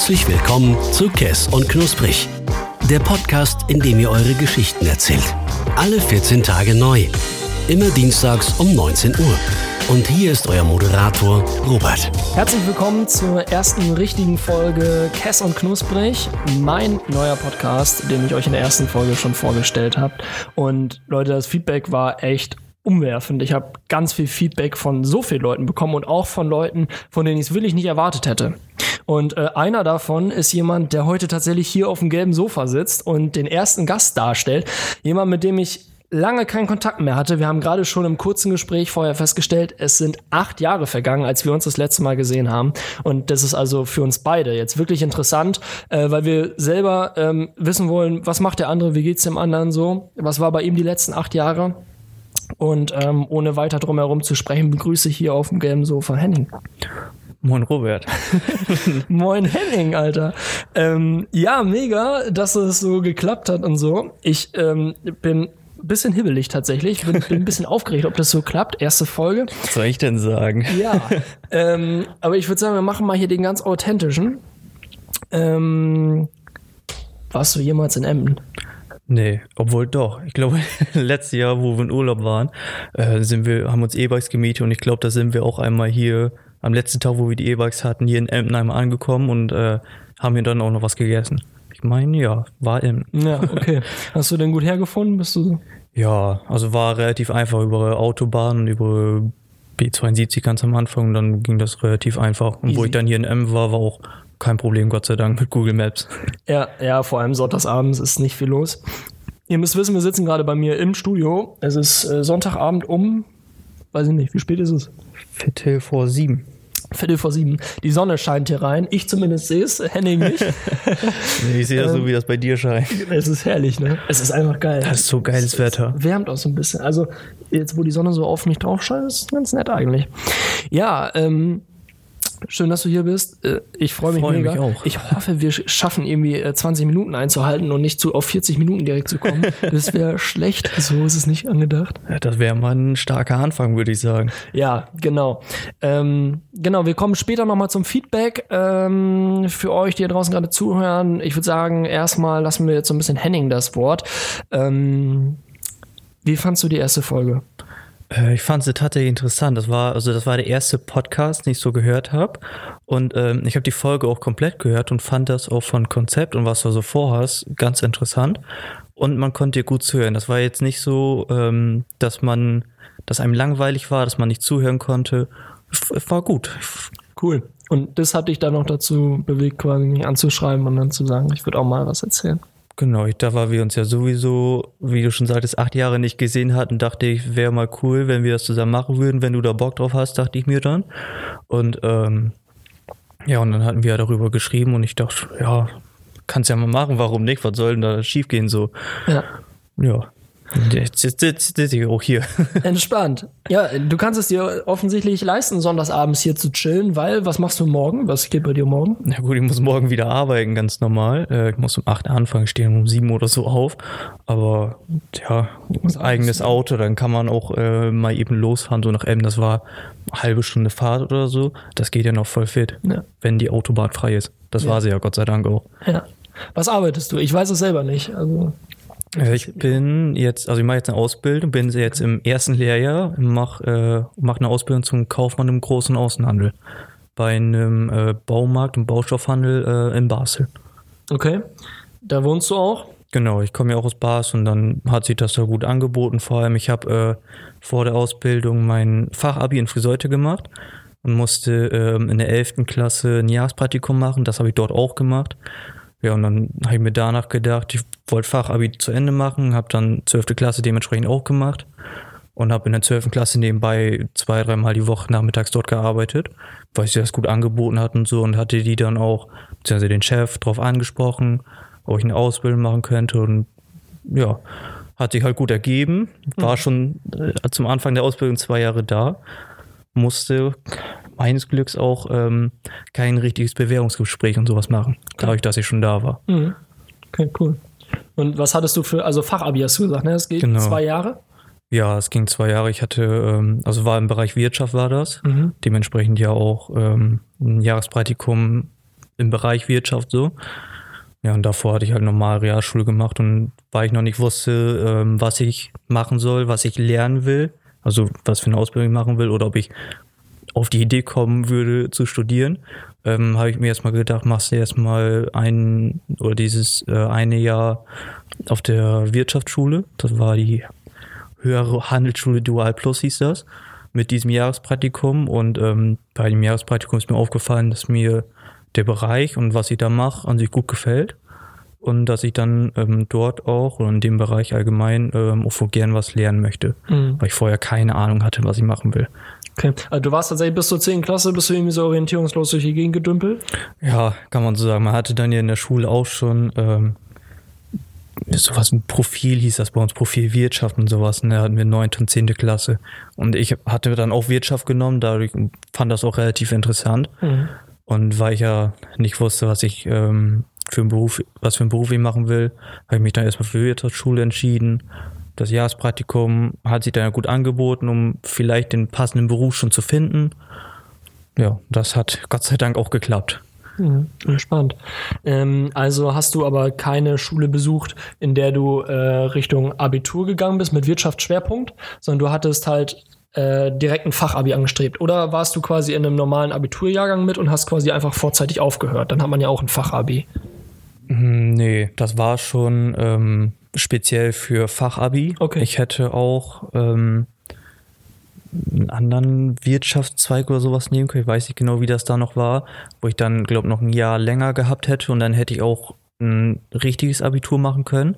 Herzlich willkommen zu Kess und Knusprig. Der Podcast, in dem ihr eure Geschichten erzählt. Alle 14 Tage neu. Immer dienstags um 19 Uhr. Und hier ist euer Moderator Robert. Herzlich willkommen zur ersten richtigen Folge Kess und Knusprig, mein neuer Podcast, den ich euch in der ersten Folge schon vorgestellt habe. Und Leute, das Feedback war echt umwerfend. Ich habe ganz viel Feedback von so vielen Leuten bekommen und auch von Leuten, von denen ich es wirklich nicht erwartet hätte. Und äh, einer davon ist jemand, der heute tatsächlich hier auf dem gelben Sofa sitzt und den ersten Gast darstellt. Jemand, mit dem ich lange keinen Kontakt mehr hatte. Wir haben gerade schon im kurzen Gespräch vorher festgestellt, es sind acht Jahre vergangen, als wir uns das letzte Mal gesehen haben. Und das ist also für uns beide jetzt wirklich interessant, äh, weil wir selber ähm, wissen wollen, was macht der andere, wie geht's dem anderen so, was war bei ihm die letzten acht Jahre. Und ähm, ohne weiter drum herum zu sprechen, begrüße ich hier auf dem gelben Sofa Henning. Moin Robert. Moin Henning, Alter. Ähm, ja, mega, dass es so geklappt hat und so. Ich ähm, bin ein bisschen hibbelig tatsächlich. Bin, bin ein bisschen aufgeregt, ob das so klappt. Erste Folge. Was soll ich denn sagen? Ja. ähm, aber ich würde sagen, wir machen mal hier den ganz authentischen. Ähm, warst du jemals in Emden? Nee, obwohl doch. Ich glaube, letztes Jahr, wo wir in Urlaub waren, äh, sind wir, haben uns E-Bikes gemietet und ich glaube, da sind wir auch einmal hier am letzten Tag, wo wir die E-Bikes hatten, hier in Emden einmal angekommen und äh, haben hier dann auch noch was gegessen. Ich meine, ja, war Emden. Ja, okay. Hast du denn gut hergefunden? Bist du so? Ja, also war relativ einfach über Autobahn und über B72 ganz am Anfang und dann ging das relativ einfach. Und Easy. wo ich dann hier in Emden war, war auch kein Problem, Gott sei Dank, mit Google Maps. Ja, ja, vor allem sonntagsabends ist nicht viel los. Ihr müsst wissen, wir sitzen gerade bei mir im Studio. Es ist äh, Sonntagabend um, weiß ich nicht, wie spät ist es? Viertel vor sieben. Viertel vor sieben. Die Sonne scheint hier rein. Ich zumindest sehe es, Henning nicht. Nee, ich sehe das so, wie das bei dir scheint. es ist herrlich, ne? Es ist einfach geil. Das ist so geiles Wetter. Wärmt auch so ein bisschen. Also, jetzt, wo die Sonne so auf mich drauf scheint, ist ganz nett eigentlich. Ja, ähm, schön, dass du hier bist. Äh, Ich freue mich mega. mich auch. Ich hoffe, wir schaffen irgendwie äh, 20 Minuten einzuhalten und nicht zu, auf 40 Minuten direkt zu kommen. Das wäre schlecht. So ist es nicht angedacht. Ja, das wäre mal ein starker Anfang, würde ich sagen. Ja, genau. Ähm, genau, wir kommen später nochmal zum Feedback ähm, für euch, die hier draußen gerade zuhören. Ich würde sagen, erstmal lassen wir jetzt so ein bisschen Henning das Wort. Ähm, wie fandst du die erste Folge? Äh, ich fand sie tatsächlich interessant. Das war, also das war der erste Podcast, den ich so gehört habe. Und ähm, ich habe die Folge auch komplett gehört und fand das auch von Konzept und was du so vorhast ganz interessant. Und man konnte dir gut zuhören. Das war jetzt nicht so, ähm, dass man, dass einem langweilig war, dass man nicht zuhören konnte. F war gut. Cool. Und das hat dich dann noch dazu bewegt, quasi mich anzuschreiben und dann zu sagen, ich würde auch mal was erzählen. Genau, ich, da war wir uns ja sowieso, wie du schon sagtest, acht Jahre nicht gesehen hatten, dachte ich, wäre mal cool, wenn wir das zusammen machen würden, wenn du da Bock drauf hast, dachte ich mir dann. Und ähm, ja, und dann hatten wir ja darüber geschrieben und ich dachte, ja, kannst ja mal machen, warum nicht? Was soll denn da schiefgehen so? Ja. Ja. Jetzt sitze ich auch hier. Entspannt. Ja, du kannst es dir offensichtlich leisten, sonntagsabends hier zu chillen, weil was machst du morgen? Was geht bei dir morgen? Na gut, ich muss morgen wieder arbeiten, ganz normal. Äh, Ich muss um 8 anfangen, stehen um 7 oder so auf. Aber ja, eigenes Auto, dann kann man auch äh, mal eben losfahren, so nach Emden. Das war eine halbe Stunde Fahrt oder so. Das geht ja noch voll fit, Ja. wenn die Autobahn frei ist. Das war sie ja Gott sei Dank auch. Ja. Was arbeitest du? Ich weiß es selber nicht. Also, Ich bin jetzt, also ich mache jetzt eine Ausbildung, bin jetzt im ersten Lehrjahr, mache äh, mach eine Ausbildung zum Kaufmann im großen Außenhandel. Bei einem äh, Baumarkt und Baustoffhandel äh, in Basel. okay. Da wohnst du auch? Genau, ich komme ja auch aus Basel und dann hat sich das da gut angeboten. Vor allem, ich habe äh, vor der Ausbildung mein Fachabi in Friseute gemacht und musste ähm, in der 11. Klasse ein Jahrespraktikum machen. Das habe ich dort auch gemacht. Ja, und dann habe ich mir danach gedacht, ich wollte Fachabi zu Ende machen, habe dann 12. Klasse dementsprechend auch gemacht und habe in der 12. Klasse nebenbei zwei, dreimal die Woche nachmittags dort gearbeitet, weil sich das gut angeboten hat und so und hatte die dann auch, beziehungsweise den Chef drauf angesprochen, ob ich eine Ausbildung machen könnte und ja, hat sich halt gut ergeben, war schon äh, zum Anfang der Ausbildung zwei Jahre da, musste meines Glücks auch ähm, kein richtiges Bewerbungsgespräch und sowas machen, dadurch, dass ich schon da war. Mhm. Okay, cool. Und was hattest du für, also Fachabi hast du gesagt, ne? Das geht Genau. zwei Jahre? Ja, es ging zwei Jahre. Ich hatte, ähm, also war im Bereich Wirtschaft war das. Mhm. Dementsprechend ja auch ähm, ein Jahrespraktikum im Bereich Wirtschaft so. Ja, und davor hatte ich halt normal Realschule gemacht und weil ich noch nicht wusste, ähm, was ich machen soll, was ich lernen will, also was für eine Ausbildung ich machen will oder ob ich auf die Idee kommen würde zu studieren, ähm, habe ich mir erstmal gedacht, machst du erstmal ein oder dieses äh, eine Jahr auf der Wirtschaftsschule. Das war die höhere Handelsschule Dual Plus hieß das, mit diesem Jahrespraktikum. Und ähm, bei dem Jahrespraktikum ist mir aufgefallen, dass mir der Bereich und was ich da mache an sich gut gefällt. Und dass ich dann ähm, dort auch oder in dem Bereich allgemein ähm, auch gern was lernen möchte, Mhm. weil ich vorher keine Ahnung hatte, was ich machen will. Okay. Also du warst tatsächlich bis zur 10. Klasse, bist du irgendwie so orientierungslos durch die Gegend gedümpelt? Ja, kann man so sagen. Man hatte dann ja in der Schule auch schon ähm, sowas, ein Profil hieß das bei uns, Profil Wirtschaft und sowas. Und da hatten wir 9. und 10. Klasse. Und ich hatte dann auch Wirtschaft genommen, dadurch fand das auch relativ interessant. Mhm. Und weil ich ja nicht wusste, was ich ähm, für einen Beruf, was für einen Beruf ich machen will, habe ich mich dann erstmal für Wirtschaftsschule entschieden. Das Jahrespraktikum hat sich dann gut angeboten, um vielleicht den passenden Beruf schon zu finden. Ja, das hat Gott sei Dank auch geklappt. Ja, Spannend. Ähm, also hast du aber keine Schule besucht, in der du äh, Richtung Abitur gegangen bist mit Wirtschaftsschwerpunkt, sondern du hattest halt äh, direkt ein Fachabi angestrebt. Oder warst du quasi in einem normalen Abiturjahrgang mit und hast quasi einfach vorzeitig aufgehört? Dann hat man ja auch ein Fachabi. Hm, Nee, das war schon ähm, speziell für Fachabi. Okay. Ich hätte auch ähm, einen anderen Wirtschaftszweig oder sowas nehmen können. Ich weiß nicht genau, wie das da noch war, wo ich dann, glaube noch ein Jahr länger gehabt hätte und dann hätte ich auch ein richtiges Abitur machen können.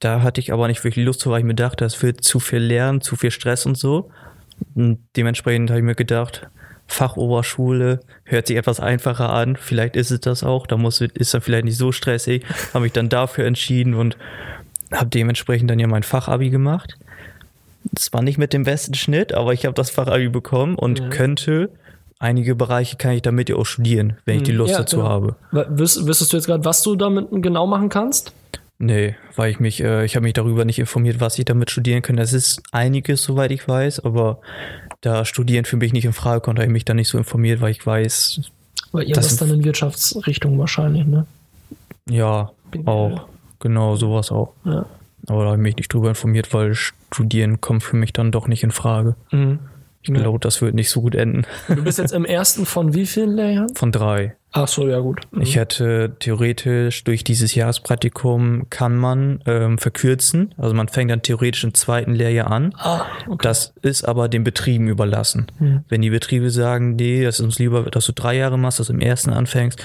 Da hatte ich aber nicht wirklich Lust zu, weil ich mir dachte, das wird zu viel Lernen, zu viel Stress und so. Und dementsprechend habe ich mir gedacht, Fachoberschule hört sich etwas einfacher an. Vielleicht ist es das auch. Da muss, ist dann vielleicht nicht so stressig. Habe mich dann dafür entschieden und habe dementsprechend dann ja mein Fachabi gemacht. Zwar nicht mit dem besten Schnitt, aber ich habe das Fachabi bekommen und Ja. könnte einige Bereiche kann ich damit ja auch studieren, wenn ich die Hm, Lust ja, dazu genau. habe. Wüs wüsstest du jetzt gerade, was du damit genau machen kannst? Nee, weil ich mich, äh, ich habe mich darüber nicht informiert, was ich damit studieren kann. Es ist einiges, soweit ich weiß, aber da Studieren für mich nicht in Frage kommt, habe ich mich da nicht so informiert, weil ich weiß, Weil irgendwas Das- dann in Wirtschaftsrichtung wahrscheinlich, ne? ja, Bin- auch, genau, sowas auch. Ja. Aber da habe ich mich nicht drüber informiert, weil Studieren kommt für mich dann doch nicht in Frage. Mhm. Ich glaube, das wird nicht so gut enden. Du bist jetzt im ersten von wie vielen Lehrjahren? Von drei. Ach so, ja gut. Mhm. Ich hätte theoretisch durch dieses Jahrespraktikum kann man ähm, verkürzen. Also man fängt dann theoretisch im zweiten Lehrjahr an. Ah, okay. Das ist aber den Betrieben überlassen. Hm. Wenn die Betriebe sagen, nee, das ist uns lieber, dass du drei Jahre machst, dass du im ersten anfängst,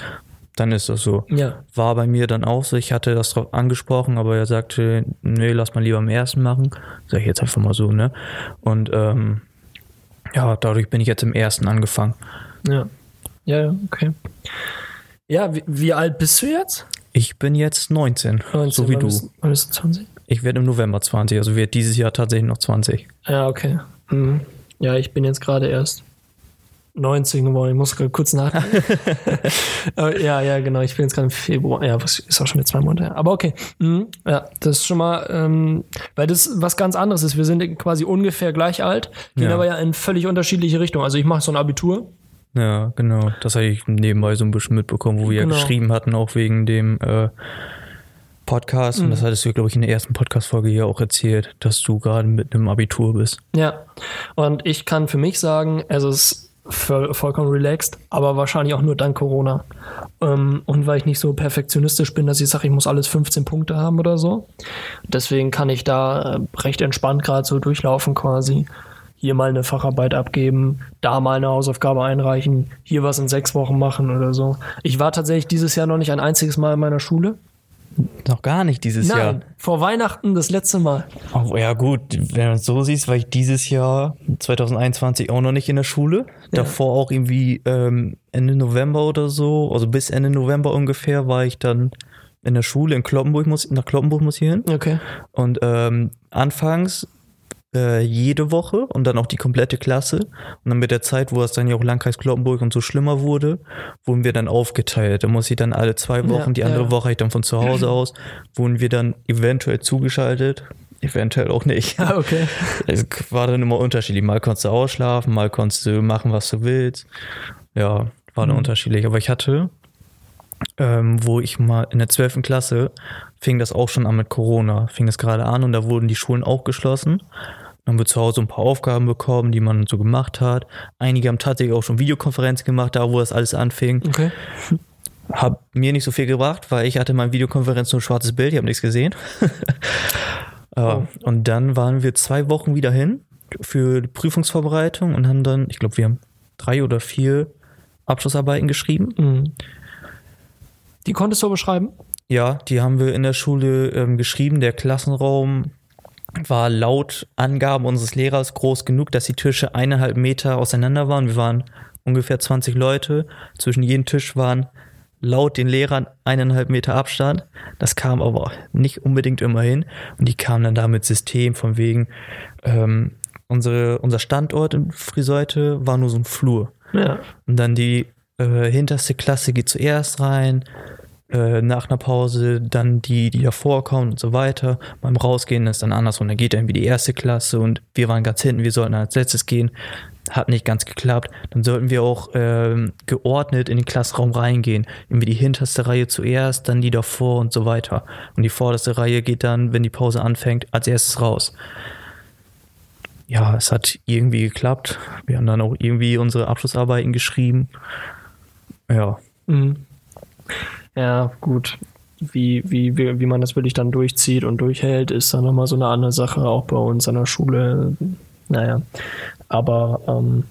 dann ist das so. Ja. War bei mir dann auch so, ich hatte das drauf angesprochen, aber er sagte, nee, lass mal lieber im ersten machen. Sag ich jetzt einfach mal so, ne? Und ähm, ja, dadurch bin ich jetzt im ersten angefangen. Ja, ja, okay. Ja, wie, wie alt bist du jetzt? Ich bin jetzt 19, 19, so wie du. Bist, wann bist du 20? Ich werde im November 20, also werde dieses Jahr tatsächlich noch 20. Ja, okay. Mhm. Ja, ich bin jetzt gerade erst 19 geworden. Ich muss gerade kurz nachdenken. Ja, ja, genau. Ich bin jetzt gerade im Februar. Ja, ist auch schon wieder zwei Monate her. Aber okay. Mhm. Ja, das ist schon mal, ähm, weil das was ganz anderes ist. Wir sind quasi ungefähr gleich alt, gehen Ja. aber ja in völlig unterschiedliche Richtungen. Also ich mache so ein Abitur. Ja, genau. Das habe ich nebenbei so ein bisschen mitbekommen, wo wir Genau. ja geschrieben hatten, auch wegen dem äh, Podcast. Mhm. Und das hattest du, glaube ich, in der ersten Podcast-Folge hier auch erzählt, dass du gerade mit einem Abitur bist. Ja. Und ich kann für mich sagen, es ist voll, vollkommen relaxed, aber wahrscheinlich auch nur dank Corona. Ähm, und weil ich nicht so perfektionistisch bin, dass ich sage, ich muss alles 15 Punkte haben oder so. Deswegen kann ich da äh, recht entspannt gerade so durchlaufen quasi. Hier mal eine Facharbeit abgeben, da mal eine Hausaufgabe einreichen, hier was in sechs Wochen machen oder so. Ich war tatsächlich dieses Jahr noch nicht ein einziges Mal in meiner Schule. Noch gar nicht dieses Nein, Jahr. vor Weihnachten das letzte Mal. Oh, ja, gut, wenn du es so siehst, war ich dieses Jahr 2021 auch noch nicht in der Schule. Davor auch irgendwie ähm, Ende November oder so, also bis Ende November ungefähr, war ich dann in der Schule in Kloppenburg, muss, nach Kloppenburg muss ich hin. Okay. Und ähm, anfangs äh, jede Woche und dann auch die komplette Klasse. Und dann mit der Zeit, wo es dann ja auch Landkreis Kloppenburg und so schlimmer wurde, wurden wir dann aufgeteilt. Da muss ich dann alle zwei Ja, Wochen, die andere ja. Woche ich dann von zu Hause aus, wurden wir dann eventuell zugeschaltet. Eventuell auch nicht. Ah, okay. Es war dann immer unterschiedlich. Mal konntest du ausschlafen, mal konntest du machen, was du willst. Ja, war dann Mhm. unterschiedlich. Aber ich hatte ähm, wo ich mal in der 12. Klasse fing das auch schon an mit Corona, fing das gerade an und da wurden die Schulen auch geschlossen. Dann haben wir zu Hause ein paar Aufgaben bekommen, die man so gemacht hat. Einige haben tatsächlich auch schon Videokonferenz gemacht, da wo das alles anfing. Okay. Hab mir nicht so viel gebracht, weil ich hatte meine Videokonferenz nur ein schwarzes Bild, ich habe nichts gesehen. Oh. Und dann waren wir zwei Wochen wieder hin für die Prüfungsvorbereitung und haben dann, ich glaube, wir haben drei oder vier Abschlussarbeiten geschrieben. Mhm. Die konntest du beschreiben? Ja, die haben wir in der Schule ähm, geschrieben. Der Klassenraum war laut Angaben unseres Lehrers groß genug, dass die Tische eineinhalb Meter auseinander waren. Wir waren ungefähr 20 Leute. Zwischen jedem Tisch waren laut den Lehrern eineinhalb Meter Abstand. Das kam aber nicht unbedingt immer hin. Und die kamen dann da mit System von wegen, ähm, unsere, unser Standort in Friseute war nur so ein Flur. Ja. Und dann die äh, hinterste Klasse geht zuerst rein, äh, nach einer Pause dann die, die davor kommen und so weiter. Beim Rausgehen ist dann andersrum. Dann geht dann wie die erste Klasse und wir waren ganz hinten, wir sollten als letztes gehen. Hat nicht ganz geklappt. Dann sollten wir auch ähm, geordnet in den Klassenraum reingehen. Irgendwie die hinterste Reihe zuerst, dann die davor und so weiter. Und die vorderste Reihe geht dann, wenn die Pause anfängt, als erstes raus. Ja, es hat irgendwie geklappt. Wir haben dann auch irgendwie unsere Abschlussarbeiten geschrieben. Ja, Mhm. Ja, gut. Wie, wie, wie, wie man das wirklich dann durchzieht und durchhält, ist dann nochmal so eine andere Sache, auch bei uns an der Schule. Naja. Aber ähm,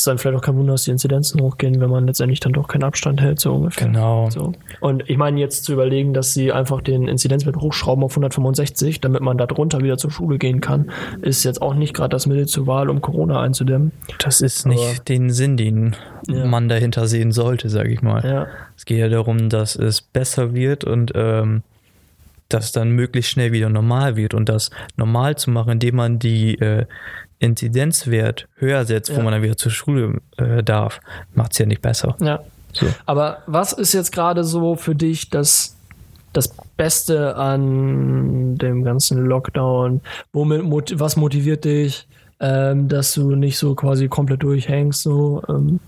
ist dann vielleicht auch kein Wunder, dass die Inzidenzen hochgehen, wenn man letztendlich dann doch keinen Abstand hält, so ungefähr. genau. So. Und ich meine, jetzt zu überlegen, dass sie einfach den Inzidenzwert hochschrauben auf 165, damit man da drunter wieder zur Schule gehen kann, ist jetzt auch nicht gerade das Mittel zur Wahl, um Corona einzudämmen. Das ist nicht Aber- den Sinn, den Ja. man dahinter sehen sollte, sage ich mal. Ja. Es geht ja darum, dass es besser wird und ähm, dass dann möglichst schnell wieder normal wird. Und das normal zu machen, indem man die äh, Inzidenzwert höher setzt, wo Ja. man dann wieder zur Schule äh, darf, macht es ja nicht besser. Ja. So. Aber was ist jetzt gerade so für dich das, das Beste an dem ganzen Lockdown? Womit, was motiviert dich, ähm, dass du nicht so quasi komplett durchhängst? So, ähm,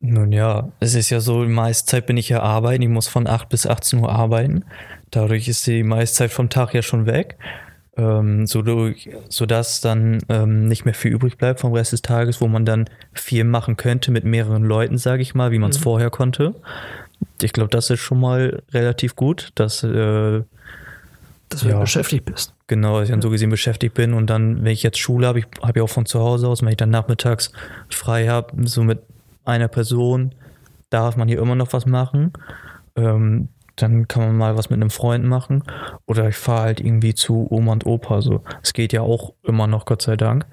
Nun ja, es ist ja so, die meiste Zeit bin ich ja arbeiten. Ich muss von 8 bis 18 Uhr arbeiten. Dadurch ist die meiste Zeit vom Tag ja schon weg. Ähm, so durch, sodass dann ähm, nicht mehr viel übrig bleibt vom Rest des Tages, wo man dann viel machen könnte mit mehreren Leuten, sage ich mal, wie man es vorher konnte. Ich glaube, das ist schon mal relativ gut, dass äh, dass du Ja. beschäftigt bist. Genau, dass ich dann so gesehen beschäftigt bin und dann, wenn ich jetzt Schule habe, ich habe ja auch von zu Hause aus, wenn ich dann nachmittags frei habe, so mit einer Person, darf man hier immer noch was machen. Ähm, dann kann man mal was mit einem Freund machen. Oder ich fahre halt irgendwie zu Oma und Opa. So. Es geht ja auch immer noch, Gott sei Dank.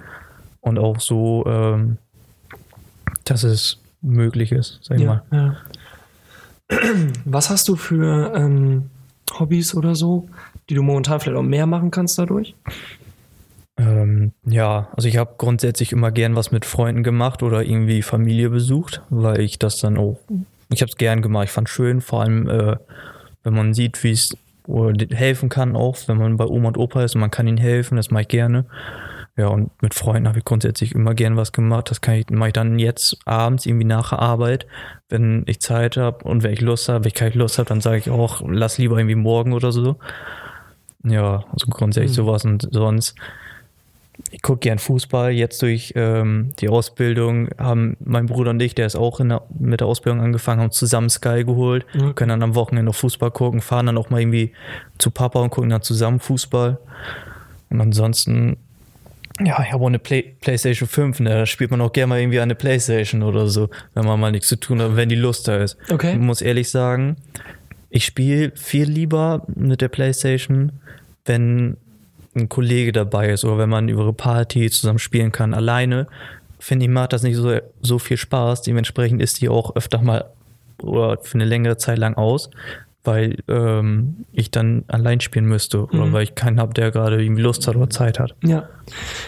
Und auch so, ähm, dass es möglich ist, sag ich mal. Ja, ja. Was hast du für ähm, Hobbys oder so, die du momentan vielleicht auch mehr machen kannst dadurch? Ähm, ja, also ich habe grundsätzlich immer gern was mit Freunden gemacht oder irgendwie Familie besucht, weil ich das dann auch, ich habe es gern gemacht. Ich fand schön, vor allem äh, wenn man sieht, wie es helfen kann, auch wenn man bei Oma und Opa ist und man kann ihnen helfen, das mache ich gerne. Ja, und mit Freunden habe ich grundsätzlich immer gern was gemacht. Das kann ich, mache ich dann jetzt abends irgendwie nach der Arbeit, wenn ich Zeit habe und wenn ich Lust habe, wenn ich keine Lust habe, dann sage ich auch, lass lieber irgendwie morgen oder so. Ja, also grundsätzlich Mhm. sowas und sonst ich gucke gern Fußball. Jetzt durch ähm, die Ausbildung haben mein Bruder und ich, der ist auch der, mit der Ausbildung angefangen, haben zusammen Sky geholt, Mhm. können dann am Wochenende noch Fußball gucken, fahren dann auch mal irgendwie zu Papa und gucken dann zusammen Fußball. Und ansonsten, ja, ich habe auch eine Play Playstation 5, ne? da spielt man auch gerne mal irgendwie eine Playstation oder so, wenn man mal nichts zu tun hat, wenn die Lust da ist. Okay. Ich muss ehrlich sagen, ich spiele viel lieber mit der Playstation, wenn ein Kollege dabei ist oder wenn man über eine Party zusammen spielen kann. Alleine, finde ich, macht das nicht so, so viel Spaß. Dementsprechend ist die auch öfter mal oder für eine längere Zeit lang aus. Weil ähm, ich dann allein spielen müsste oder Mhm. weil ich keinen habe, der gerade irgendwie Lust hat oder Zeit hat. Ja.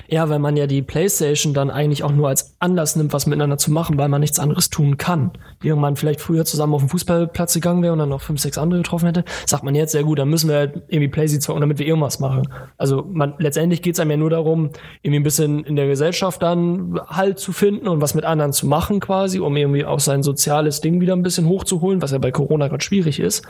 Ja, weil man ja die Playstation dann eigentlich auch nur als Anlass nimmt, was miteinander zu machen, weil man nichts anderes tun kann. Irgendwann vielleicht früher zusammen auf den Fußballplatz gegangen wäre und dann noch fünf, sechs andere getroffen hätte, sagt man jetzt, sehr gut, dann müssen wir halt irgendwie Playsy zocken, damit wir irgendwas machen. Also man, letztendlich geht's einem ja nur darum, irgendwie ein bisschen in der Gesellschaft dann Halt zu finden und was mit anderen zu machen quasi, um irgendwie auch sein soziales Ding wieder ein bisschen hochzuholen, was ja bei Corona gerade schwierig ist.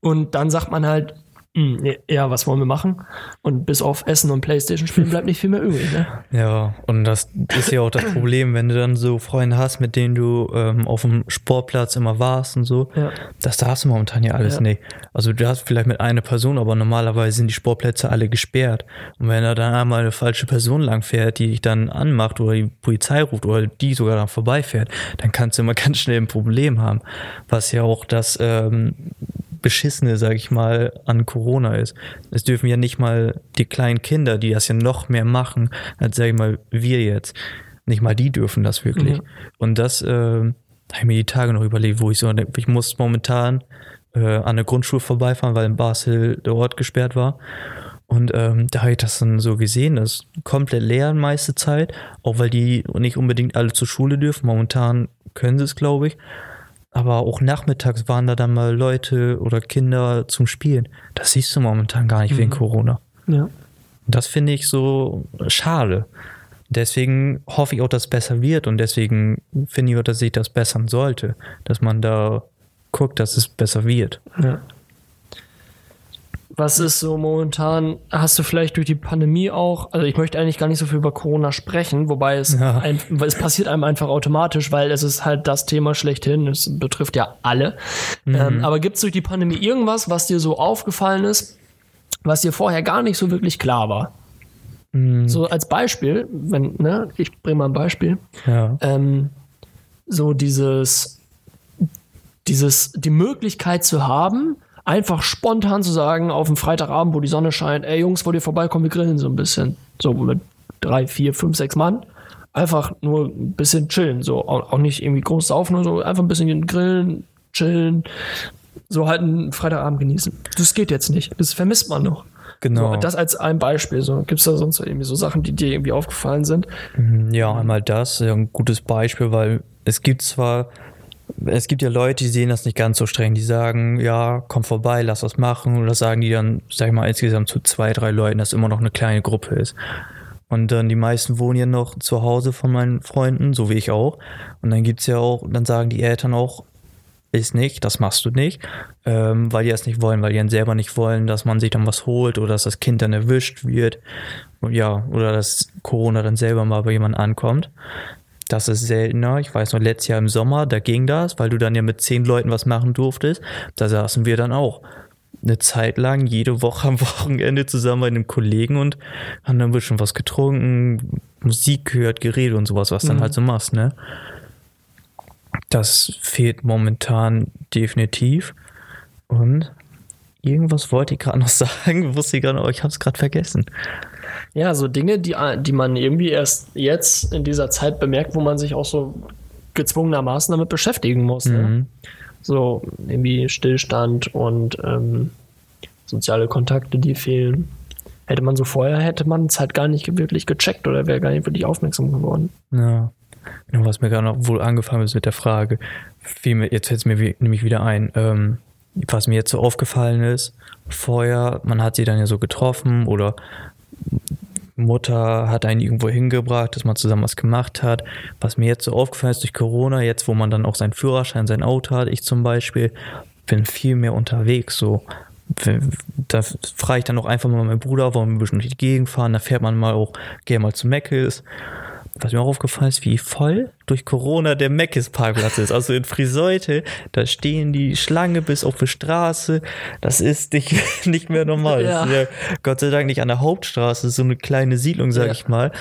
Und dann sagt man halt, hm, ja, was wollen wir machen? Und bis auf Essen und Playstation spielen bleibt nicht viel mehr übrig, ne? Ja, und das ist ja auch das Problem, wenn du dann so Freunde hast, mit denen du ähm, auf dem Sportplatz immer warst und so. Ja. Das da hast du momentan ja alles Ja. nicht. Also du hast vielleicht mit einer Person, aber normalerweise sind die Sportplätze alle gesperrt. Und wenn da dann einmal eine falsche Person langfährt, die dich dann anmacht oder die Polizei ruft oder die sogar dann vorbeifährt, dann kannst du immer ganz schnell ein Problem haben. Was ja auch das ähm, Beschissene, sag ich mal, an Corona ist. Es dürfen ja nicht mal die kleinen Kinder, die das ja noch mehr machen, als sag ich mal, wir jetzt. Nicht mal die dürfen das wirklich. Ja. Und das äh, habe ich mir die Tage noch überlegt, wo ich so, ich muss momentan äh, an der Grundschule vorbeifahren, weil in Basel der Ort gesperrt war. Und ähm, da habe ich das dann so gesehen, das ist komplett leer meiste Zeit, auch weil die nicht unbedingt alle zur Schule dürfen. Momentan können sie es, glaube ich. Aber auch nachmittags waren da dann mal Leute oder Kinder zum Spielen. Das siehst du momentan gar nicht wegen Corona. Ja. Das finde ich so schade. Deswegen hoffe ich auch, dass es besser wird und deswegen finde ich auch, dass sich das bessern sollte, dass man da guckt, dass es besser wird. Ja. Was ist so momentan, hast du vielleicht durch die Pandemie auch, also ich möchte eigentlich gar nicht so viel über Corona sprechen, wobei es, Ja. ein, es passiert einem einfach automatisch, weil es ist halt das Thema schlechthin, es betrifft ja alle. Ähm, aber gibt es durch die Pandemie irgendwas, was dir so aufgefallen ist, was dir vorher gar nicht so wirklich klar war? So als Beispiel, wenn, ne, ich bringe mal ein Beispiel Ja. ähm, so dieses, dieses, die Möglichkeit zu haben, einfach spontan zu sagen, auf dem Freitagabend, wo die Sonne scheint, ey Jungs, wollt ihr vorbeikommen, wir grillen so ein bisschen. So mit drei, vier, fünf, sechs Mann. Einfach nur ein bisschen chillen. So auch, nicht irgendwie groß saufen oder so, einfach ein bisschen grillen, chillen. So halt einen Freitagabend genießen. Das geht jetzt nicht. Das vermisst man noch. Genau. So, das als ein Beispiel. So, Gibt es da sonst irgendwie so Sachen, die dir irgendwie aufgefallen sind? Ja, einmal das, ja, ein gutes Beispiel, weil es gibt zwar, es gibt ja Leute, die sehen das nicht ganz so streng, die sagen, ja, komm vorbei, lass was machen, oder sagen die dann, sag ich mal, insgesamt zu zwei, drei Leuten, dass immer noch eine kleine Gruppe ist. Und dann die meisten wohnen ja noch zu Hause von meinen Freunden, so wie ich auch. Und dann gibt's ja auch, dann sagen die Eltern auch, ist nicht, das machst du nicht, ähm, weil die das nicht wollen, weil die dann selber nicht wollen, dass man sich dann was holt oder dass das Kind dann erwischt wird. Und ja, oder dass Corona dann selber mal bei jemandem ankommt. Das ist seltener. Ich weiß noch, letztes Jahr im Sommer, da ging das, weil du dann ja mit zehn Leuten was machen durftest. Da saßen wir dann auch eine Zeit lang jede Woche am Wochenende zusammen bei einem Kollegen und haben dann ein bisschen was getrunken, Musik gehört, geredet und sowas, was dann halt so machst, ne? Das fehlt momentan definitiv. Und irgendwas wollte ich gerade noch sagen, wusste ich gerade noch, aber ich habe es gerade vergessen. Ja, so Dinge, die, die man irgendwie erst jetzt in dieser Zeit bemerkt, wo man sich auch so gezwungenermaßen damit beschäftigen muss. Ne? So irgendwie Stillstand und ähm, soziale Kontakte, die fehlen. Hätte man so vorher, hätte man es halt gar nicht wirklich gecheckt oder wäre gar nicht wirklich aufmerksam geworden. Ja. Was mir gerade noch wohl angefangen ist mit der Frage, fiel mir, jetzt fällt es mir wie, nämlich wieder ein, ähm, was mir jetzt so aufgefallen ist, vorher, man hat sie dann ja so getroffen oder Mutter hat einen irgendwo hingebracht, dass man zusammen was gemacht hat. Was mir jetzt so aufgefallen ist durch Corona, jetzt wo man dann auch seinen Führerschein, sein Auto hat, ich zum Beispiel, bin viel mehr unterwegs, so. Da frage ich dann auch einfach mal meinen Bruder, wollen wir die Gegend fahren, da fährt man mal auch gerne mal zu Meckes. Was mir auch aufgefallen ist, wie voll durch Corona der Meckes-Parkplatz ist. Also in Friseute, da stehen die Schlange bis auf die Straße. Das ist nicht, nicht mehr normal. Ja. Ja Gott sei Dank nicht an der Hauptstraße, so eine kleine Siedlung, sag Ja. ich mal.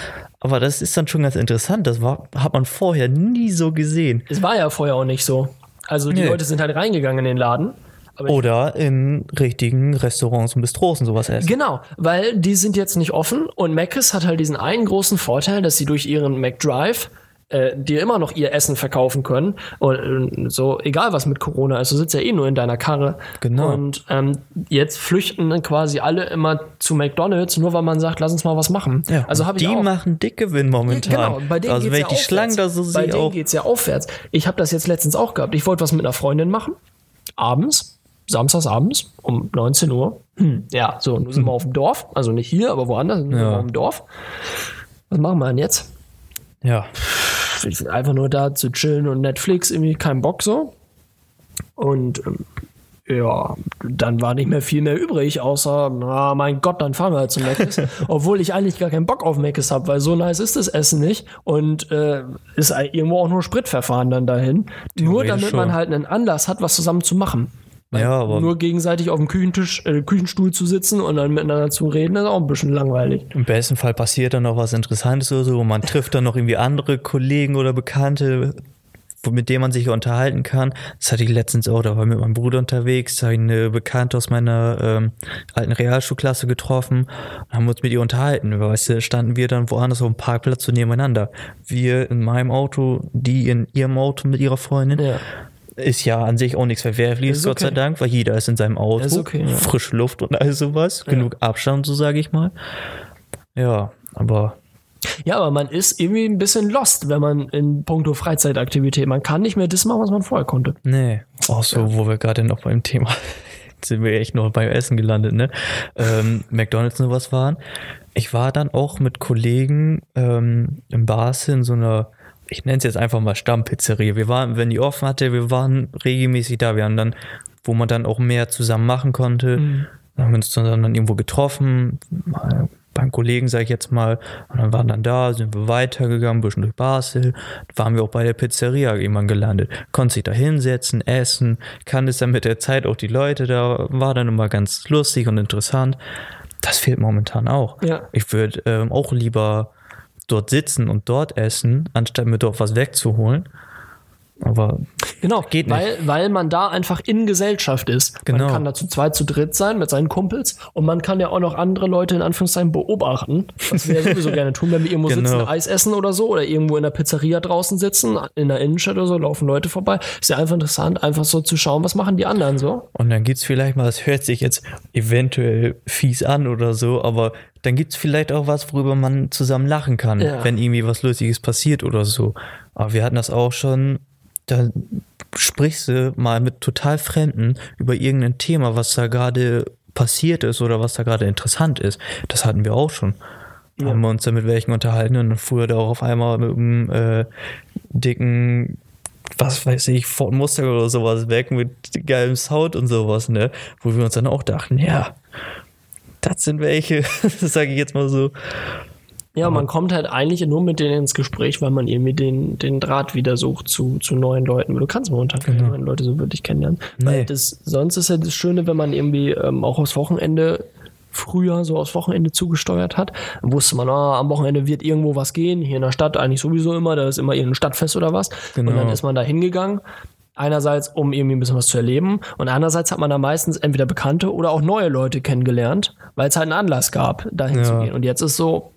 Aber das ist dann schon ganz interessant. Das war, hat man vorher nie so gesehen. Es war ja vorher auch nicht so. Also die Nee. Leute sind halt reingegangen in den Laden. Aber Oder in richtigen Restaurants und Bistros und sowas essen. Genau, weil die sind jetzt nicht offen und Mc's hat halt diesen einen großen Vorteil, dass sie durch ihren McDrive äh, dir immer noch ihr Essen verkaufen können. Und äh, so, egal was mit Corona ist, du sitzt ja eh nur in deiner Karre. Genau. Und ähm, jetzt flüchten dann quasi alle immer zu McDonalds, nur weil man sagt, lass uns mal was machen. Ja, also habe ich die auch. machen Dickgewinn momentan. Genau, bei denen also geht's ja die Schlangen da so Bei denen auch. geht es ja aufwärts. Ich habe das jetzt letztens auch gehabt. Ich wollte was mit einer Freundin machen. Abends, samstags abends um 19 Uhr. Hm, ja, so, nun sind wir auf dem Dorf. Also nicht hier, aber woanders, sind wir Ja. auf dem Dorf. Was machen wir denn jetzt? Ja, einfach nur da zu chillen und Netflix, irgendwie kein Bock so. Und ähm, ja, dann war nicht mehr viel mehr übrig, außer, na mein Gott, dann fahren wir halt zum Mc's. Obwohl ich eigentlich gar keinen Bock auf Mc's habe, weil so nice ist das Essen nicht. Und äh, ist irgendwo auch nur Spritverfahren dann dahin. Nur damit man schon. halt einen Anlass hat, was zusammen zu machen. Ja, aber- nur gegenseitig auf dem Küchentisch, äh, Küchenstuhl zu sitzen und dann miteinander zu reden, ist auch ein bisschen langweilig. im besten Fall passiert dann noch was Interessantes oder so. und Man trifft dann noch irgendwie andere Kollegen oder Bekannte, mit denen man sich unterhalten kann. Das hatte ich letztens auch, da war ich mit meinem Bruder unterwegs, da habe ich eine Bekannte aus meiner ähm, alten Realschulklasse getroffen und haben uns mit ihr unterhalten. Weißt du, standen wir dann woanders auf dem Parkplatz so nebeneinander. Wir in meinem Auto, die in ihrem Auto mit ihrer Freundin. Ja. Ist ja an sich auch nichts Verwerfliches, Gott sei. Dank, weil jeder ist in seinem Auto. Okay, ja. Frische Luft und all sowas. Genug Abstand, so sage ich mal. Ja, aber Ja, aber man ist irgendwie ein bisschen lost, wenn man in puncto Freizeitaktivität, man kann nicht mehr das machen, was man vorher konnte. nee. Auch so, wo wir gerade noch beim Thema sind wir echt noch beim Essen gelandet, ne? Ähm, McDonalds und was waren. Ich war dann auch mit Kollegen ähm, im Basel in so einer, ich nenne es jetzt einfach mal Stammpizzeria. Wir waren, wenn die offen hatte, wir waren regelmäßig da. Wir haben dann, wo man dann auch mehr zusammen machen konnte, haben wir uns dann, dann irgendwo getroffen, beim Kollegen, sage ich jetzt mal, und dann waren dann da, sind wir weitergegangen, ein bisschen durch Basel, waren wir auch bei der Pizzeria irgendwann gelandet, konnte sich da hinsetzen, essen, kannte es dann mit der Zeit auch die Leute, da war dann immer ganz lustig und interessant. Das fehlt momentan auch. Ja. Ich würde ähm, auch lieber dort sitzen und dort essen, anstatt mir dort was wegzuholen. Aber Genau, Geht nicht. weil, weil man da einfach in Gesellschaft ist. Genau. Man kann da zu zweit, zu dritt sein mit seinen Kumpels und man kann ja auch noch andere Leute in Anführungszeichen beobachten, was wir ja sowieso gerne tun, wenn wir irgendwo Genau. sitzen, Eis essen oder so oder irgendwo in der Pizzeria draußen sitzen, in der Innenstadt oder so, laufen Leute vorbei. Ist ja einfach interessant, einfach so zu schauen, was machen die anderen so. Und dann gibt's vielleicht mal, das hört sich jetzt eventuell fies an oder so, aber dann gibt's vielleicht auch was, worüber man zusammen lachen kann, Ja. wenn irgendwie was Lustiges passiert oder so. Aber wir hatten das auch schon, da sprichst du mal mit total Fremden über irgendein Thema, was da gerade passiert ist oder was da gerade interessant ist. Das hatten wir auch schon. Haben wir uns dann mit welchen unterhalten und dann fuhr er da auch auf einmal mit einem äh, dicken was weiß ich, Ford Mustang oder sowas weg mit geilem Sound und sowas, ne? Wo wir uns dann auch dachten, ja, das sind welche, das sage ich jetzt mal so. Ja, man kommt halt eigentlich nur mit denen ins Gespräch, weil man irgendwie den, den Draht wieder sucht zu, zu neuen Leuten. Weil Du kannst momentan keine neuen Leute so wirklich kennenlernen. Weil Genau. Nee. das, sonst ist ja das Schöne, wenn man irgendwie ähm, auch aufs Wochenende früher so aufs Wochenende zugesteuert hat, dann wusste man, ah, am Wochenende wird irgendwo was gehen, hier in der Stadt eigentlich sowieso immer, da ist immer irgendein Stadtfest oder was. Genau. Und dann ist man da hingegangen. Einerseits, um irgendwie ein bisschen was zu erleben und andererseits hat man da meistens entweder Bekannte oder auch neue Leute kennengelernt, weil es halt einen Anlass gab, dahin Ja. zu gehen. Und jetzt ist so,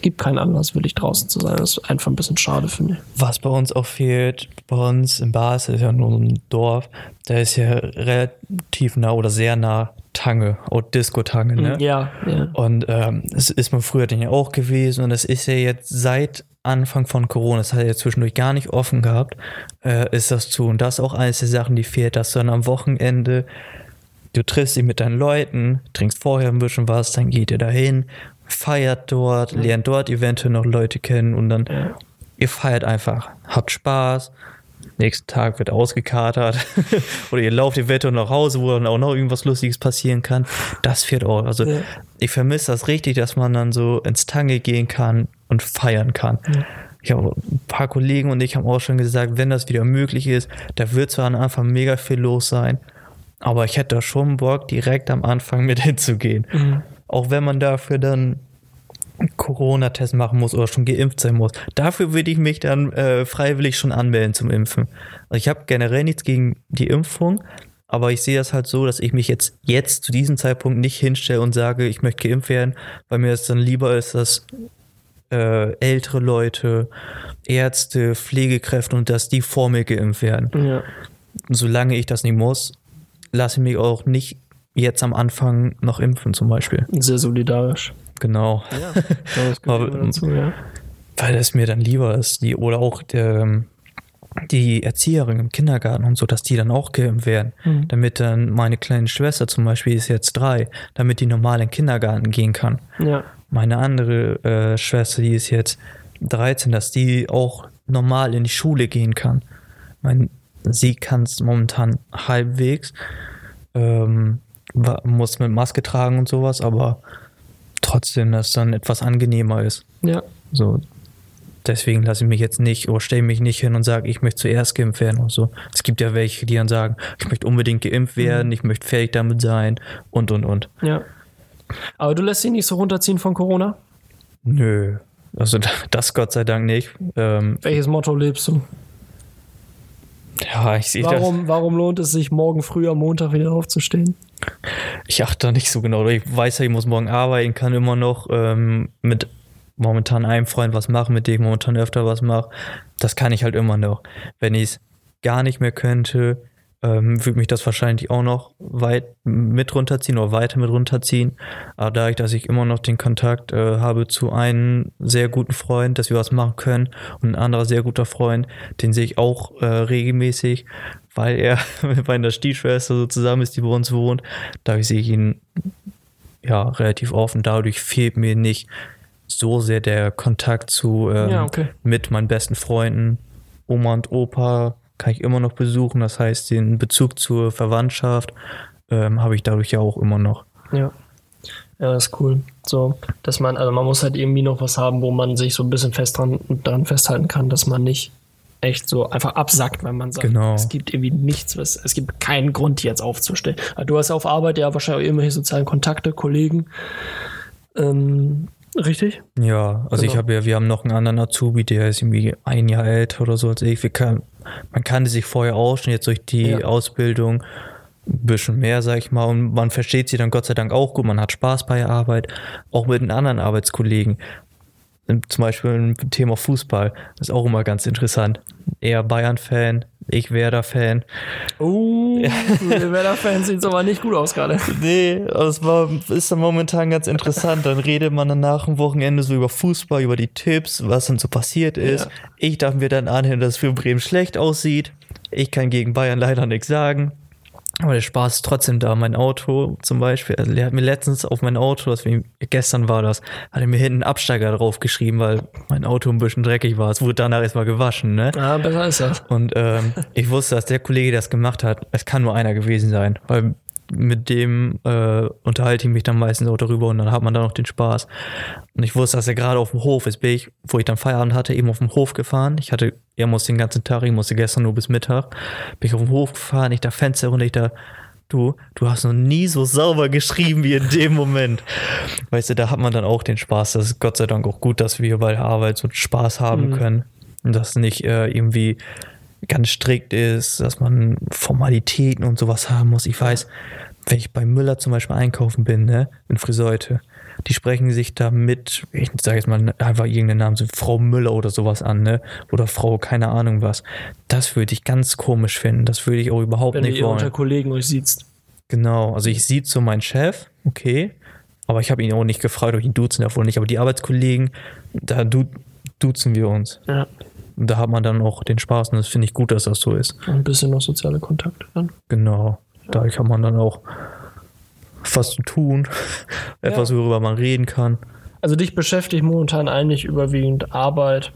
gibt keinen Anlass, wirklich draußen zu sein. Das ist einfach ein bisschen schade, finde ich. Was bei uns auch fehlt, bei uns in Basel ist ja nur ein Dorf, da ist ja relativ nah oder sehr nah Tange, auch Disco-Tange, ne? Ja, ja. Und ähm, es ist man früher dann ja auch gewesen und es ist ja jetzt seit Anfang von Corona, das hat ja zwischendurch gar nicht offen gehabt, äh, ist das zu. Und das ist auch eines der Sachen, die fehlt, dass du dann am Wochenende, du triffst dich mit deinen Leuten, trinkst vorher ein bisschen was, dann geht ihr dahin, feiert dort, lernt dort eventuell noch Leute kennen und dann ihr feiert einfach, habt Spaß. Nächsten Tag wird ausgekatert oder ihr lauft eventuell nach Hause, wo dann auch noch irgendwas Lustiges passieren kann. Das fehlt auch. Also Ja. ich vermisse das richtig, dass man dann so ins Tange gehen kann und feiern kann. Ich habe ein paar Kollegen und ich haben auch schon gesagt, wenn das wieder möglich ist, da wird zwar am Anfang mega viel los sein, aber ich hätte da schon Bock, direkt am Anfang mit hinzugehen. Auch wenn man dafür dann Corona-Test machen muss oder schon geimpft sein muss. Dafür würde ich mich dann äh, freiwillig schon anmelden zum Impfen. Also ich habe generell nichts gegen die Impfung, aber ich sehe das halt so, dass ich mich jetzt, jetzt zu diesem Zeitpunkt nicht hinstelle und sage, ich möchte geimpft werden, weil mir es dann lieber ist, dass äh, ältere Leute Ärzte, Pflegekräfte und dass die vor mir geimpft werden. Ja. Solange ich das nicht muss, lasse ich mich auch nicht jetzt am Anfang noch impfen zum Beispiel. Sehr solidarisch. Genau. Ja, das Aber- dazu, ja. Weil es mir dann lieber ist, die, oder auch der, die Erzieherin im Kindergarten und so, dass die dann auch geimpft werden. Mhm. Damit dann meine kleine Schwester zum Beispiel ist jetzt drei, damit die normal in den Kindergarten gehen kann. Ja. Meine andere äh, Schwester, die ist jetzt 13, dass die auch normal in die Schule gehen kann. Mein, sie kann es momentan halbwegs, ähm, muss mit Maske tragen und sowas, aber trotzdem, dass es dann etwas angenehmer ist. Ja. So, deswegen lasse ich mich jetzt nicht oder stelle mich nicht hin und sage, ich möchte zuerst geimpft werden und so. Es gibt ja welche, die dann sagen, ich möchte unbedingt geimpft werden, ich möchte fähig damit sein und und und. Ja. Aber du lässt dich nicht so runterziehen von Corona? Nö. Also das Gott sei Dank nicht. Ähm, Welches Motto lebst du? ja, ich sehe das. Warum lohnt es sich, morgen früh am Montag wieder aufzustehen? Ich achte da nicht so genau. Ich weiß ja, ich muss morgen arbeiten, kann immer noch ähm, mit momentan einem Freund was machen, mit dem ich momentan öfter was mache. Das kann ich halt immer noch. Wenn ich es gar nicht mehr könnte, ähm, würde mich das wahrscheinlich auch noch weit mit runterziehen oder weiter mit runterziehen. Aber dadurch, dass ich immer noch den Kontakt äh, habe zu einem sehr guten Freund, dass wir was machen können und ein anderer sehr guter Freund, den sehe ich auch äh, regelmäßig, weil er mit meiner Stiefschwester so zusammen ist, die bei uns wohnt. Dadurch sehe ich ihn ja relativ oft und dadurch fehlt mir nicht so sehr der Kontakt zu ähm, Ja, okay. mit meinen besten Freunden. Oma und Opa kann ich immer noch besuchen. Das heißt, den Bezug zur Verwandtschaft ähm, habe ich dadurch ja auch immer noch. Ja. Ja, das ist cool. So, dass man, also man muss halt irgendwie noch was haben, wo man sich so ein bisschen fest dran, dran festhalten kann, dass man nicht echt so einfach absackt, wenn man sagt, Genau. es gibt irgendwie nichts, was, es gibt keinen Grund, jetzt aufzustehen. Aber Du hast auf Arbeit ja wahrscheinlich auch irgendwelche sozialen Kontakte, Kollegen. Ähm, richtig? Ja, also ich Genau. habe ja, wir haben noch einen anderen Azubi, der ist irgendwie ein Jahr älter oder so als ich. Wir kann, man kannte sich vorher auch schon jetzt durch die Ja. Ausbildung ein bisschen mehr, sag ich mal, und man versteht sie dann Gott sei Dank auch gut. Man hat Spaß bei der Arbeit, auch mit den anderen Arbeitskollegen. Zum Beispiel im Thema Fußball, das ist auch immer ganz interessant. Er Bayern-Fan, ich Werder-Fan. Oh, der Werder-Fans sieht aber nicht gut aus gerade. Nee, es war, ist dann momentan ganz interessant. Dann redet man dann nach dem Wochenende so über Fußball, über die Tipps, was dann so passiert ist. Ja. Ich darf mir dann anhören, dass es für Bremen schlecht aussieht. Ich kann gegen Bayern leider nichts sagen. Aber der Spaß ist trotzdem da. Mein Auto zum Beispiel, also er hat mir letztens auf mein Auto, das wir, gestern war das, hat er mir hinten einen Absteiger drauf geschrieben, weil mein Auto ein bisschen dreckig war. Es wurde danach erstmal gewaschen, ne? Ja, besser ist das. Und ähm, ich wusste, dass der Kollege, der das gemacht hat, es kann nur einer gewesen sein, weil mit dem äh, unterhalte ich mich dann meistens auch darüber und dann hat man da noch den Spaß. Und ich wusste, dass er gerade auf dem Hof ist, bin ich, wo ich dann Feierabend hatte, eben auf dem Hof gefahren. Ich hatte, er musste den ganzen Tag, ich musste gestern nur bis Mittag, bin ich auf dem Hof gefahren, ich da Fenster runter, ich da, du, du hast noch nie so sauber geschrieben wie in dem Moment. Weißt du, da hat man dann auch den Spaß. Das ist Gott sei Dank auch gut, dass wir bei der Arbeit so Spaß haben Mhm. können. Und das nicht äh, irgendwie ganz strikt ist, dass man Formalitäten und sowas haben muss. Ich weiß, wenn ich bei Müller zum Beispiel einkaufen bin, ne, in Friseute, die sprechen sich da mit, ich sage jetzt mal einfach irgendeinen Namen, so Frau Müller oder sowas an, ne? Oder Frau, keine Ahnung was. Das würde ich ganz komisch finden. Das würde ich auch überhaupt Wenn nicht ihr unter wollen. Kollegen euch sieht. Genau, also ich sehe so meinen Chef, okay, aber ich habe ihn auch nicht gefragt, ob ich ihn duzen darf oder nicht. Aber die Arbeitskollegen, da du, duzen wir uns. Ja, da hat man dann auch den Spaß und das finde ich gut, dass das so ist. ein bisschen noch soziale Kontakte dann. Genau. Dadurch hat man dann auch was zu tun, etwas, Ja. worüber man reden kann. Also dich beschäftigt momentan eigentlich überwiegend Arbeit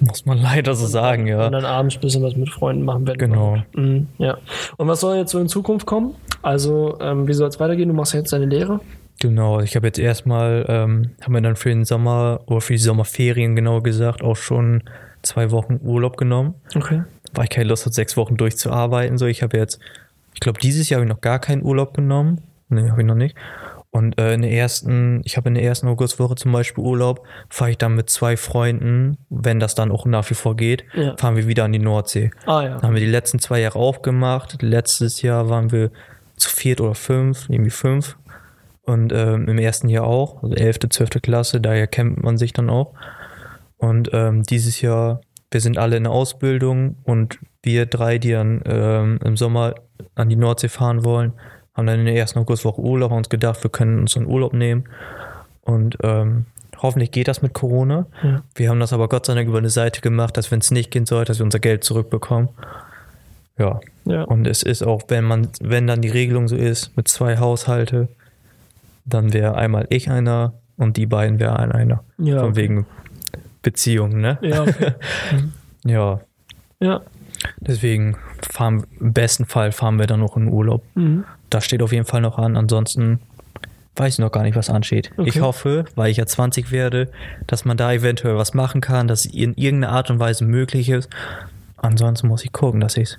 Muss man leider so sagen, ja. und dann abends ein bisschen was mit Freunden machen werden. Genau. Mhm, ja. Und was soll jetzt so in Zukunft kommen? Also, ähm, wie soll es weitergehen? Du machst ja jetzt deine Lehre. Genau, ich habe jetzt erstmal, ähm, haben wir dann für den Sommer oder für die Sommerferien genau gesagt, auch schon zwei Wochen Urlaub genommen, Okay. weil ich keine Lust hatte, sechs Wochen durchzuarbeiten. So, ich habe jetzt, ich glaube, dieses Jahr habe ich noch gar keinen Urlaub genommen. Nee, habe ich noch nicht. Und äh, in der ersten, ich habe in der ersten Augustwoche zum Beispiel Urlaub, fahre ich dann mit zwei Freunden, wenn das dann auch nach wie vor geht, Ja. fahren wir wieder an die Nordsee. Ah ja. Dann haben wir die letzten zwei Jahre auch gemacht. Letztes Jahr waren wir zu viert oder fünf, irgendwie fünf. Und ähm, im ersten Jahr auch, also 11., 12. Klasse, daher kennt man sich dann auch. Und ähm, dieses Jahr, wir sind alle in der Ausbildung und wir drei, die dann ähm, im Sommer an die Nordsee fahren wollen, haben dann in der ersten Augustwoche Urlaub und uns gedacht, wir können uns einen Urlaub nehmen. Und ähm, hoffentlich geht das mit Corona. Ja. Wir haben das aber Gott sei Dank über eine Seite gemacht, dass wenn es nicht gehen soll, dass wir unser Geld zurückbekommen. Ja. Ja. Und es ist auch, wenn man, wenn dann die Regelung so ist, mit zwei Haushalte, dann wäre einmal ich einer und die beiden wäre einer. Ja, Von wegen Beziehung, ne? Ja, okay. Ja. ja. Deswegen fahren, im besten Fall fahren wir dann noch in Urlaub. Mhm. Das steht auf jeden Fall noch an. Ansonsten weiß ich noch gar nicht, was ansteht. Okay. Ich hoffe, weil ich ja 20 werde, dass man da eventuell was machen kann, dass es in irgendeiner Art und Weise möglich ist. Ansonsten muss ich gucken, dass ich es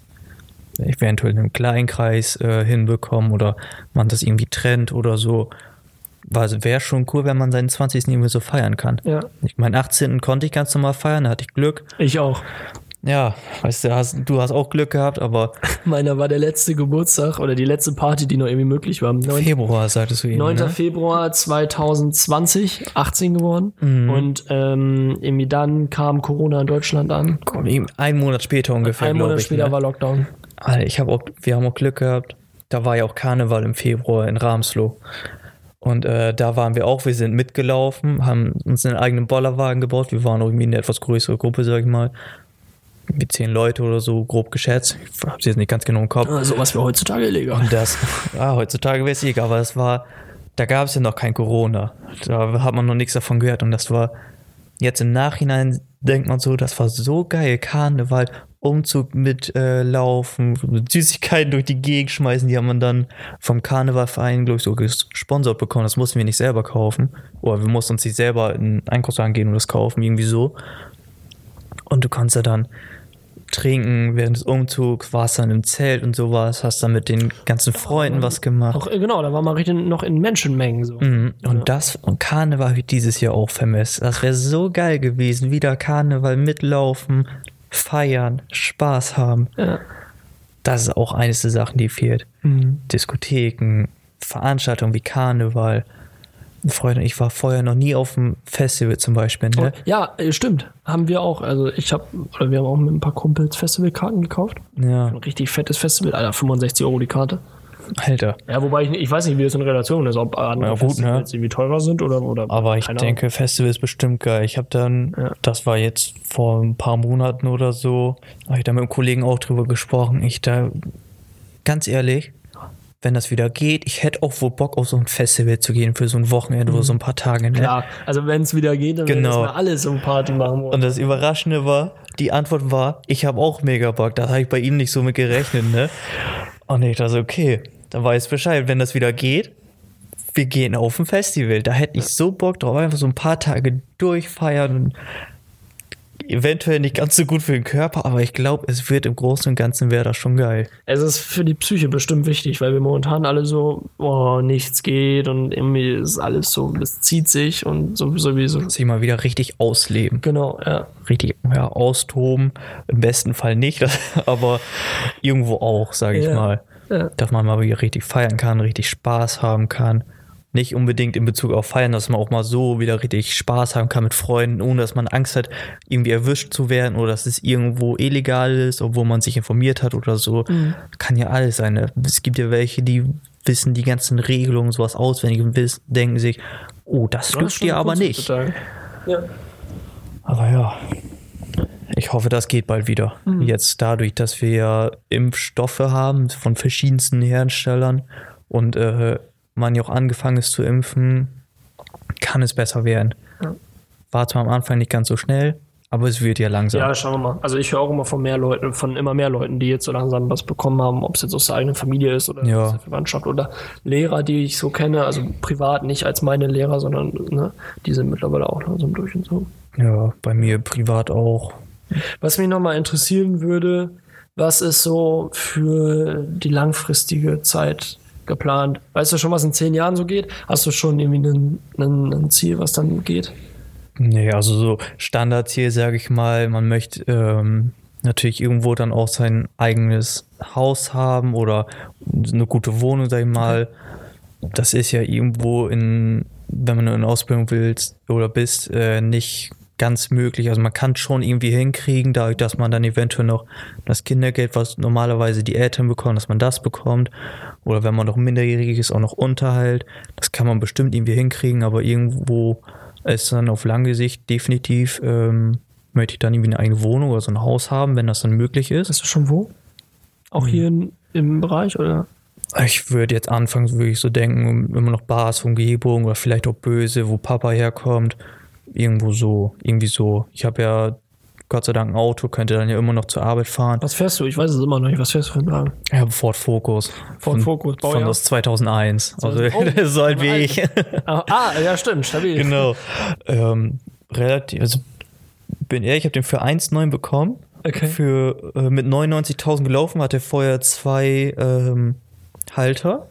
eventuell in einem kleinen Kreis äh, hinbekomme oder man das irgendwie trennt oder so. Wäre schon cool, wenn man seinen 20. irgendwie so feiern kann. Ja. Ich meinen 18. konnte ich ganz normal feiern, da hatte ich Glück. Ich auch. Ja, weißt du, hast, du hast auch Glück gehabt, aber Meiner war der letzte Geburtstag oder die letzte Party, die noch irgendwie möglich war. 9. Februar, sagtest du eben. 9. Ne? Februar 2020, 18 geworden. Mhm. Und ähm, irgendwie dann kam Corona in Deutschland an. Einen Monat später ungefähr, Ein Monat ich. später ne? war Lockdown. Alter, ich habe auch, wir haben auch Glück gehabt. Da war ja auch Karneval im Februar in Ramslow. Und äh, da waren wir auch, wir sind mitgelaufen, haben uns einen eigenen Bollerwagen gebaut. Wir waren irgendwie eine etwas größere Gruppe, sag ich mal. Wie zehn Leute oder so, grob geschätzt. Ich hab's jetzt nicht ganz genau im Kopf. Ah, sowas wäre heutzutage illegal. Und das, ja, heutzutage wäre es egal, aber das war, da gab es ja noch kein Corona. Da hat man noch nichts davon gehört. Und das war, jetzt im Nachhinein denkt man so, das war so geil. Karneval, Umzug mit äh, Süßigkeiten durch die Gegend schmeißen, die haben man dann vom Karnevalverein, glaube ich, so gesponsert bekommen. Das mussten wir nicht selber kaufen. Oder wir mussten uns nicht selber in den Einkaufswagen gehen und das kaufen, irgendwie so. Und du kannst ja dann trinken während des Umzugs, warst dann im Zelt und sowas, hast dann mit den ganzen Freunden was gemacht. Auch, äh, genau, da war man richtig noch in Menschenmengen so. Mhm. Und das und Karneval wird dieses Jahr auch vermisst. Das wäre so geil gewesen. Wieder Karneval mitlaufen, feiern, Spaß haben. Ja. Das ist auch eines der Sachen, die fehlt. Mhm. Diskotheken, Veranstaltungen wie Karneval. Freunde, ich war vorher noch nie auf einem Festival zum Beispiel. Ne? Ja, äh, stimmt. Haben wir auch. Also ich habe, oder wir haben auch mit ein paar Kumpels Festivalkarten gekauft. Ja, Ein richtig fettes Festival, Alter, 65 Euro die Karte. Alter. Ja, wobei ich, nicht- ich weiß nicht, wie das in Relation ist, ob andere Ja, gut, ne? Festivals irgendwie teurer sind oder, oder Aber ich keine Ahnung. denke, Festival ist bestimmt geil. Ich habe dann, Ja. das war jetzt vor ein paar Monaten oder so, habe ich da mit einem Kollegen auch drüber gesprochen. Ich da, ganz ehrlich, wenn das wieder geht, ich hätte auch wohl Bock auf so ein Festival zu gehen für so ein Wochenende oder so ein paar Tage. Ne? Klar, also wenn es wieder geht, dann Genau. wir alle so eine Party machen wollen. Und das Überraschende war, die Antwort war, ich habe auch mega Bock. Da habe ich bei ihm nicht so mit gerechnet, ne? Und ich dachte, okay, dann weiß ich Bescheid, wenn das wieder geht, wir gehen auf ein Festival. Da hätte ich so Bock drauf, einfach so ein paar Tage durchfeiern und eventuell nicht ganz so gut für den Körper, aber ich glaube, es wird im Großen und Ganzen wäre das schon geil. Es ist für die Psyche bestimmt wichtig, weil wir momentan alle so, oh, nichts geht und irgendwie ist alles so, es zieht sich und so sowieso. Sich mal wieder richtig ausleben. Genau, ja. Richtig ja, austoben. Im besten Fall nicht, aber irgendwo auch, sage ich Ja. mal. Ja. dass man mal wieder richtig feiern kann, richtig Spaß haben kann. Nicht unbedingt in Bezug auf Feiern, dass man auch mal so wieder richtig Spaß haben kann mit Freunden, ohne dass man Angst hat, irgendwie erwischt zu werden oder dass es irgendwo illegal ist, obwohl man sich informiert hat oder so. Mhm. Kann ja alles sein. Ne? Es gibt ja welche, die wissen die ganzen Regelungen, sowas auswendig und wissen, denken sich, oh, das dürft ihr aber nicht. Ja. Aber ja, ich hoffe, das geht bald wieder. Mhm. Jetzt dadurch, dass wir ja Impfstoffe haben von verschiedensten Herstellern und äh, man ja auch angefangen ist zu impfen, kann es besser werden. Ja. War zwar am Anfang nicht ganz so schnell, aber es wird ja langsam. Ja, schauen wir mal. Also ich höre auch immer von mehr Leuten, von immer mehr Leuten, die jetzt so langsam was bekommen haben, ob es jetzt aus der eigenen Familie ist oder Ja. aus der Verwandtschaft oder Lehrer, die ich so kenne, also privat nicht als meine Lehrer, sondern ne, die sind mittlerweile auch langsam durch und so. ja, bei mir privat auch. Was mich nochmal interessieren würde, was ist so für die langfristige Zeit geplant? Weißt du schon, was in zehn Jahren so geht? Hast du schon irgendwie ein, Ziel, was dann geht? Nee, also so Standardziel, sage ich mal, man möchte ähm, natürlich irgendwo dann auch sein eigenes Haus haben oder eine gute Wohnung, sag ich mal. Das ist ja irgendwo in, wenn man in Ausbildung willst oder bist, äh, nicht ganz möglich. Also man kann schon irgendwie hinkriegen, dadurch, dass man dann eventuell noch das Kindergeld, was normalerweise die Eltern bekommen, dass man das bekommt. Oder wenn man noch minderjährig ist, auch noch Unterhalt. Das kann man bestimmt irgendwie hinkriegen, aber irgendwo ist dann auf lange Sicht definitiv, ähm, möchte ich dann irgendwie eine eigene Wohnung oder so ein Haus haben, wenn das dann möglich ist. Weißt du schon wo? Auch hier in, im Bereich oder? Ich würde jetzt anfangs wirklich so denken, immer noch Bars, Umgebung oder vielleicht auch Böse, wo Papa herkommt. Irgendwo so, irgendwie so. Ich habe ja Gott sei Dank ein Auto, könnte dann ja immer noch zur Arbeit fahren. Was fährst du? Ich weiß es immer noch nicht. Was fährst du für einen Wagen? Ja, Ford Focus. Ford von, Focus, Von Baujahr? aus 2001. Also Oh, so alt wie alt. ich. Ah, ah, ja, stimmt, stabil. genau. Ähm, relativ, also bin ehrlich, ich habe den für 1,9 bekommen. Okay. Für, äh, mit 99.000 gelaufen, hatte vorher zwei ähm, Halter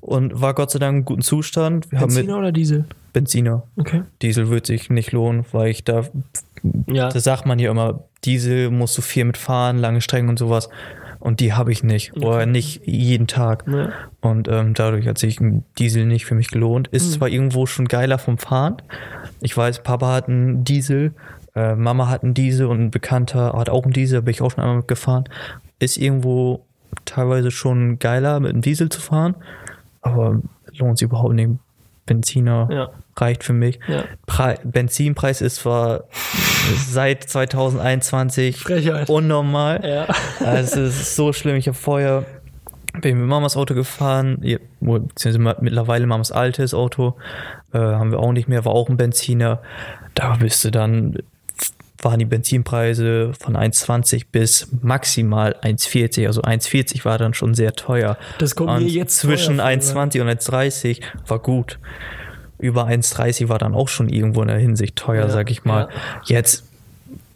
und war Gott sei Dank im guten Zustand. Wir haben Benziner oder Diesel? Benziner. Okay. Diesel wird sich nicht lohnen, weil ich da, Ja. da sagt man ja immer, Diesel musst du viel mitfahren, lange Strecken und sowas. Und die habe ich nicht. Oder nicht jeden Tag. Ja. Und ähm, dadurch hat sich ein Diesel nicht für mich gelohnt. Ist zwar irgendwo schon geiler vom Fahren. Ich weiß, Papa hat einen Diesel, äh, Mama hat einen Diesel und ein Bekannter hat auch einen Diesel, da bin ich auch schon einmal mitgefahren. Ist irgendwo teilweise schon geiler, mit einem Diesel zu fahren. Aber lohnt sich überhaupt nicht. Benziner Ja. reicht für mich. Ja. Pre Benzinpreis ist zwar seit 2021 Frechheit. unnormal. Ja. Also es ist so schlimm. Ich habe vorher bin mit Mamas Auto gefahren, beziehungsweise mittlerweile Mamas altes Auto, äh, haben wir auch nicht mehr, war auch ein Benziner. Da bist du dann, waren die Benzinpreise von 1,20 bis maximal 1,40. Also 1,40 war dann schon sehr teuer. Das kommt und mir jetzt zwischen teuer vor, 1,20 und 1,30 war gut. Über 1,30 war dann auch schon irgendwo in der Hinsicht teuer, Ja, sag ich mal. ja. Jetzt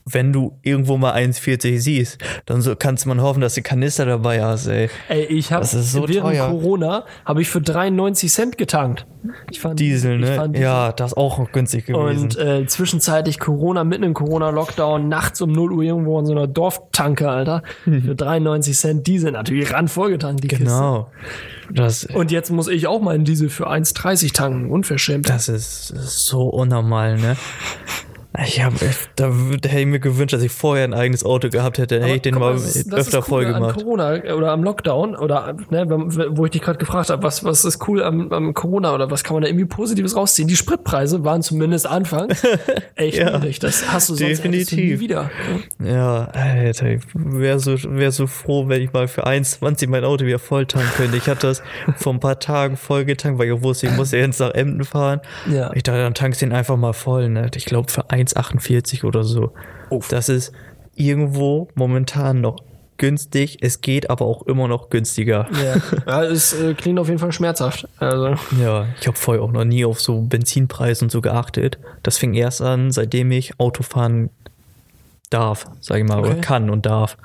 wenn du irgendwo mal 1,40 siehst, dann so kannst man hoffen, dass du Kanister dabei hast, ey. Ey, ich habe Das ist so während teuer. Corona habe ich für 93 Cent getankt. Ich fand, Diesel, ne? fand Diesel. Ja, das ist auch noch günstig gewesen. Und äh, zwischenzeitlich Corona, mitten im Corona-Lockdown, nachts um 0 Uhr irgendwo in so einer Dorftanke, Alter. Für 93 Cent Diesel natürlich randvoll getankt, die Kiste. Mhm. genau. Das, Und jetzt muss ich auch meinen Diesel für 1,30 tanken. Unverschämt. das ist, das ist so unnormal, ne? Ich hab, da, da hätte ich mir gewünscht, dass ich vorher ein eigenes Auto gehabt hätte. Dann hätte ich den mal das das öfter ist cool voll An gemacht. Corona äh, oder am Lockdown oder ne, wo ich dich gerade gefragt habe, was, was ist cool am, am Corona oder was kann man da irgendwie Positives rausziehen? Die Spritpreise waren zumindest anfangs echt Ja, niedrig. Das hast du sonst du nie definitiv. wieder. Ja, Alter, ich wäre so, wär so froh, wenn ich mal für 1,20 mein Auto wieder voll tanken könnte. Ich hatte das vor ein paar Tagen voll getankt, weil ich wusste, ich muss jetzt nach Emden fahren. Ja. Ich dachte, dann tankst du den einfach mal voll, ne? Ich glaube für 1,48 oder so. Uff. Das ist irgendwo momentan noch günstig. Es geht aber auch immer noch günstiger. Ja, ja es äh, klingt auf jeden Fall schmerzhaft. Also, Ja, ich habe vorher auch noch nie auf so Benzinpreise und so geachtet. Das fing erst an, seitdem ich Auto fahren darf, sage ich mal, Okay. oder kann und darf.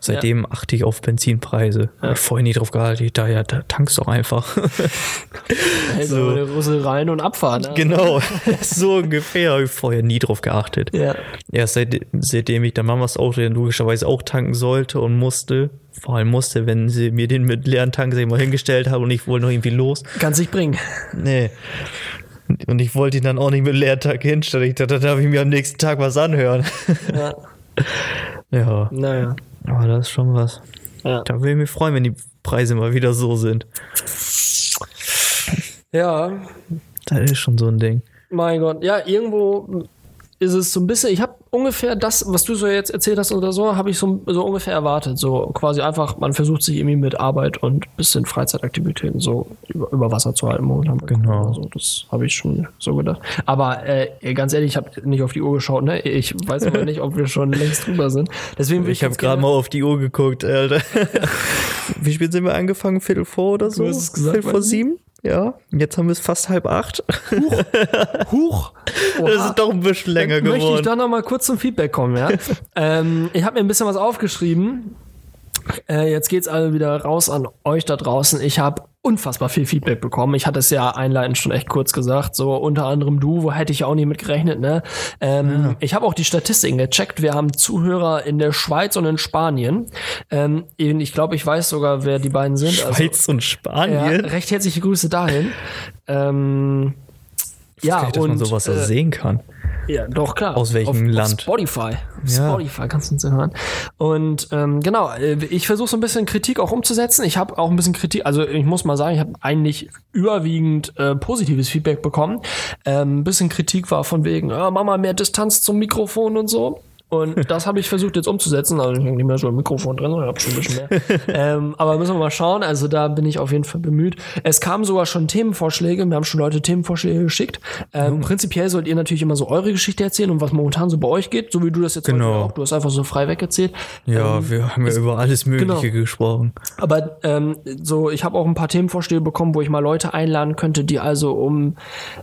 Seitdem achte ich auf Benzinpreise. Hab ich vorher nie drauf gehalten. Ich dachte, ja, da tankst doch einfach. also So. eine Rüssel rein und abfahren. Ne? genau, so ungefähr. Habe ich vorher nie drauf geachtet. Ja. Erst seit, seitdem ich dann Mamas Auto logischerweise auch tanken sollte und musste, vor allem musste, wenn sie mir den mit leeren Tank mal hingestellt haben und ich wollte noch irgendwie los. Kannst dich bringen. Nee. Und ich wollte ihn dann auch nicht mit leeren Tank hinstellen. Ich dachte, da darf ich mir am nächsten Tag was anhören. Ja. Ja, Naja. Aber das ist schon was. Ja. Da will ich mich freuen, wenn die Preise mal wieder so sind. ja, Das ist schon so ein Ding. Mein Gott, ja, irgendwo ist es so ein bisschen, ich habe ungefähr das, was du so jetzt erzählt hast oder so, habe ich so, so ungefähr erwartet. So quasi einfach, man versucht sich irgendwie mit Arbeit und bisschen Freizeitaktivitäten so über, über Wasser zu halten momentan. Genau. Corona. So, das habe ich schon so gedacht. Aber äh, ganz ehrlich, ich habe nicht auf die Uhr geschaut, ne? Ich weiß aber nicht, ob wir schon längst drüber sind. Deswegen ich, habe gerade mal auf die Uhr geguckt, Alter. Wie spät sind wir angefangen? Viertel vor oder so? hast es gesagt, Viertel vor du? sieben? Ja. Jetzt haben wir es fast halb acht. Huch! Das Oha. ist doch ein bisschen länger Dann Möchte ich geworden. doch noch mal kurz zum Feedback kommen, ja? ähm, ich habe mir ein bisschen was aufgeschrieben. Äh, jetzt geht's also wieder raus an euch da draußen. Ich habe unfassbar viel Feedback bekommen. Ich hatte es ja einleitend schon echt kurz gesagt. So unter anderem du, wo hätte ich auch nicht mit gerechnet. Ne? Ähm, Ich habe auch die Statistiken gecheckt. Wir haben Zuhörer in der Schweiz und in Spanien. Ähm, ich glaube, ich weiß sogar, wer die beiden sind. Also, Schweiz und ja, Spanien. recht herzliche Grüße dahin. Ähm, ja, ja, nicht, dass man und sowas äh, sehen kann. Ja, doch, klar. Aus welchem auf, Land? Auf Spotify. Ja. Spotify kannst du uns hören. Und ähm, genau, äh, ich versuche so ein bisschen Kritik auch umzusetzen. Ich habe auch ein bisschen Kritik, also ich muss mal sagen, ich habe eigentlich überwiegend äh, positives Feedback bekommen. Ähm, ein bisschen Kritik war von wegen, ah, mach mal mehr Distanz zum Mikrofon und so. Und das habe ich versucht jetzt umzusetzen. Also ich habe nicht mehr so ein Mikrofon drin, ich habe schon ein bisschen mehr. ähm, aber müssen wir mal schauen. Also da bin ich auf jeden Fall bemüht. Es kamen sogar schon Themenvorschläge. Wir haben schon Leute Themenvorschläge geschickt. Ähm, Prinzipiell sollt ihr natürlich immer so eure Geschichte erzählen und was momentan so bei euch geht, so wie du das jetzt Genau. auch. Du hast einfach so frei wegerzählt. Ja, Ähm, wir haben ja über alles Mögliche genau. gesprochen. aber ähm, so, ich habe auch ein paar Themenvorschläge bekommen, wo ich mal Leute einladen könnte, die also um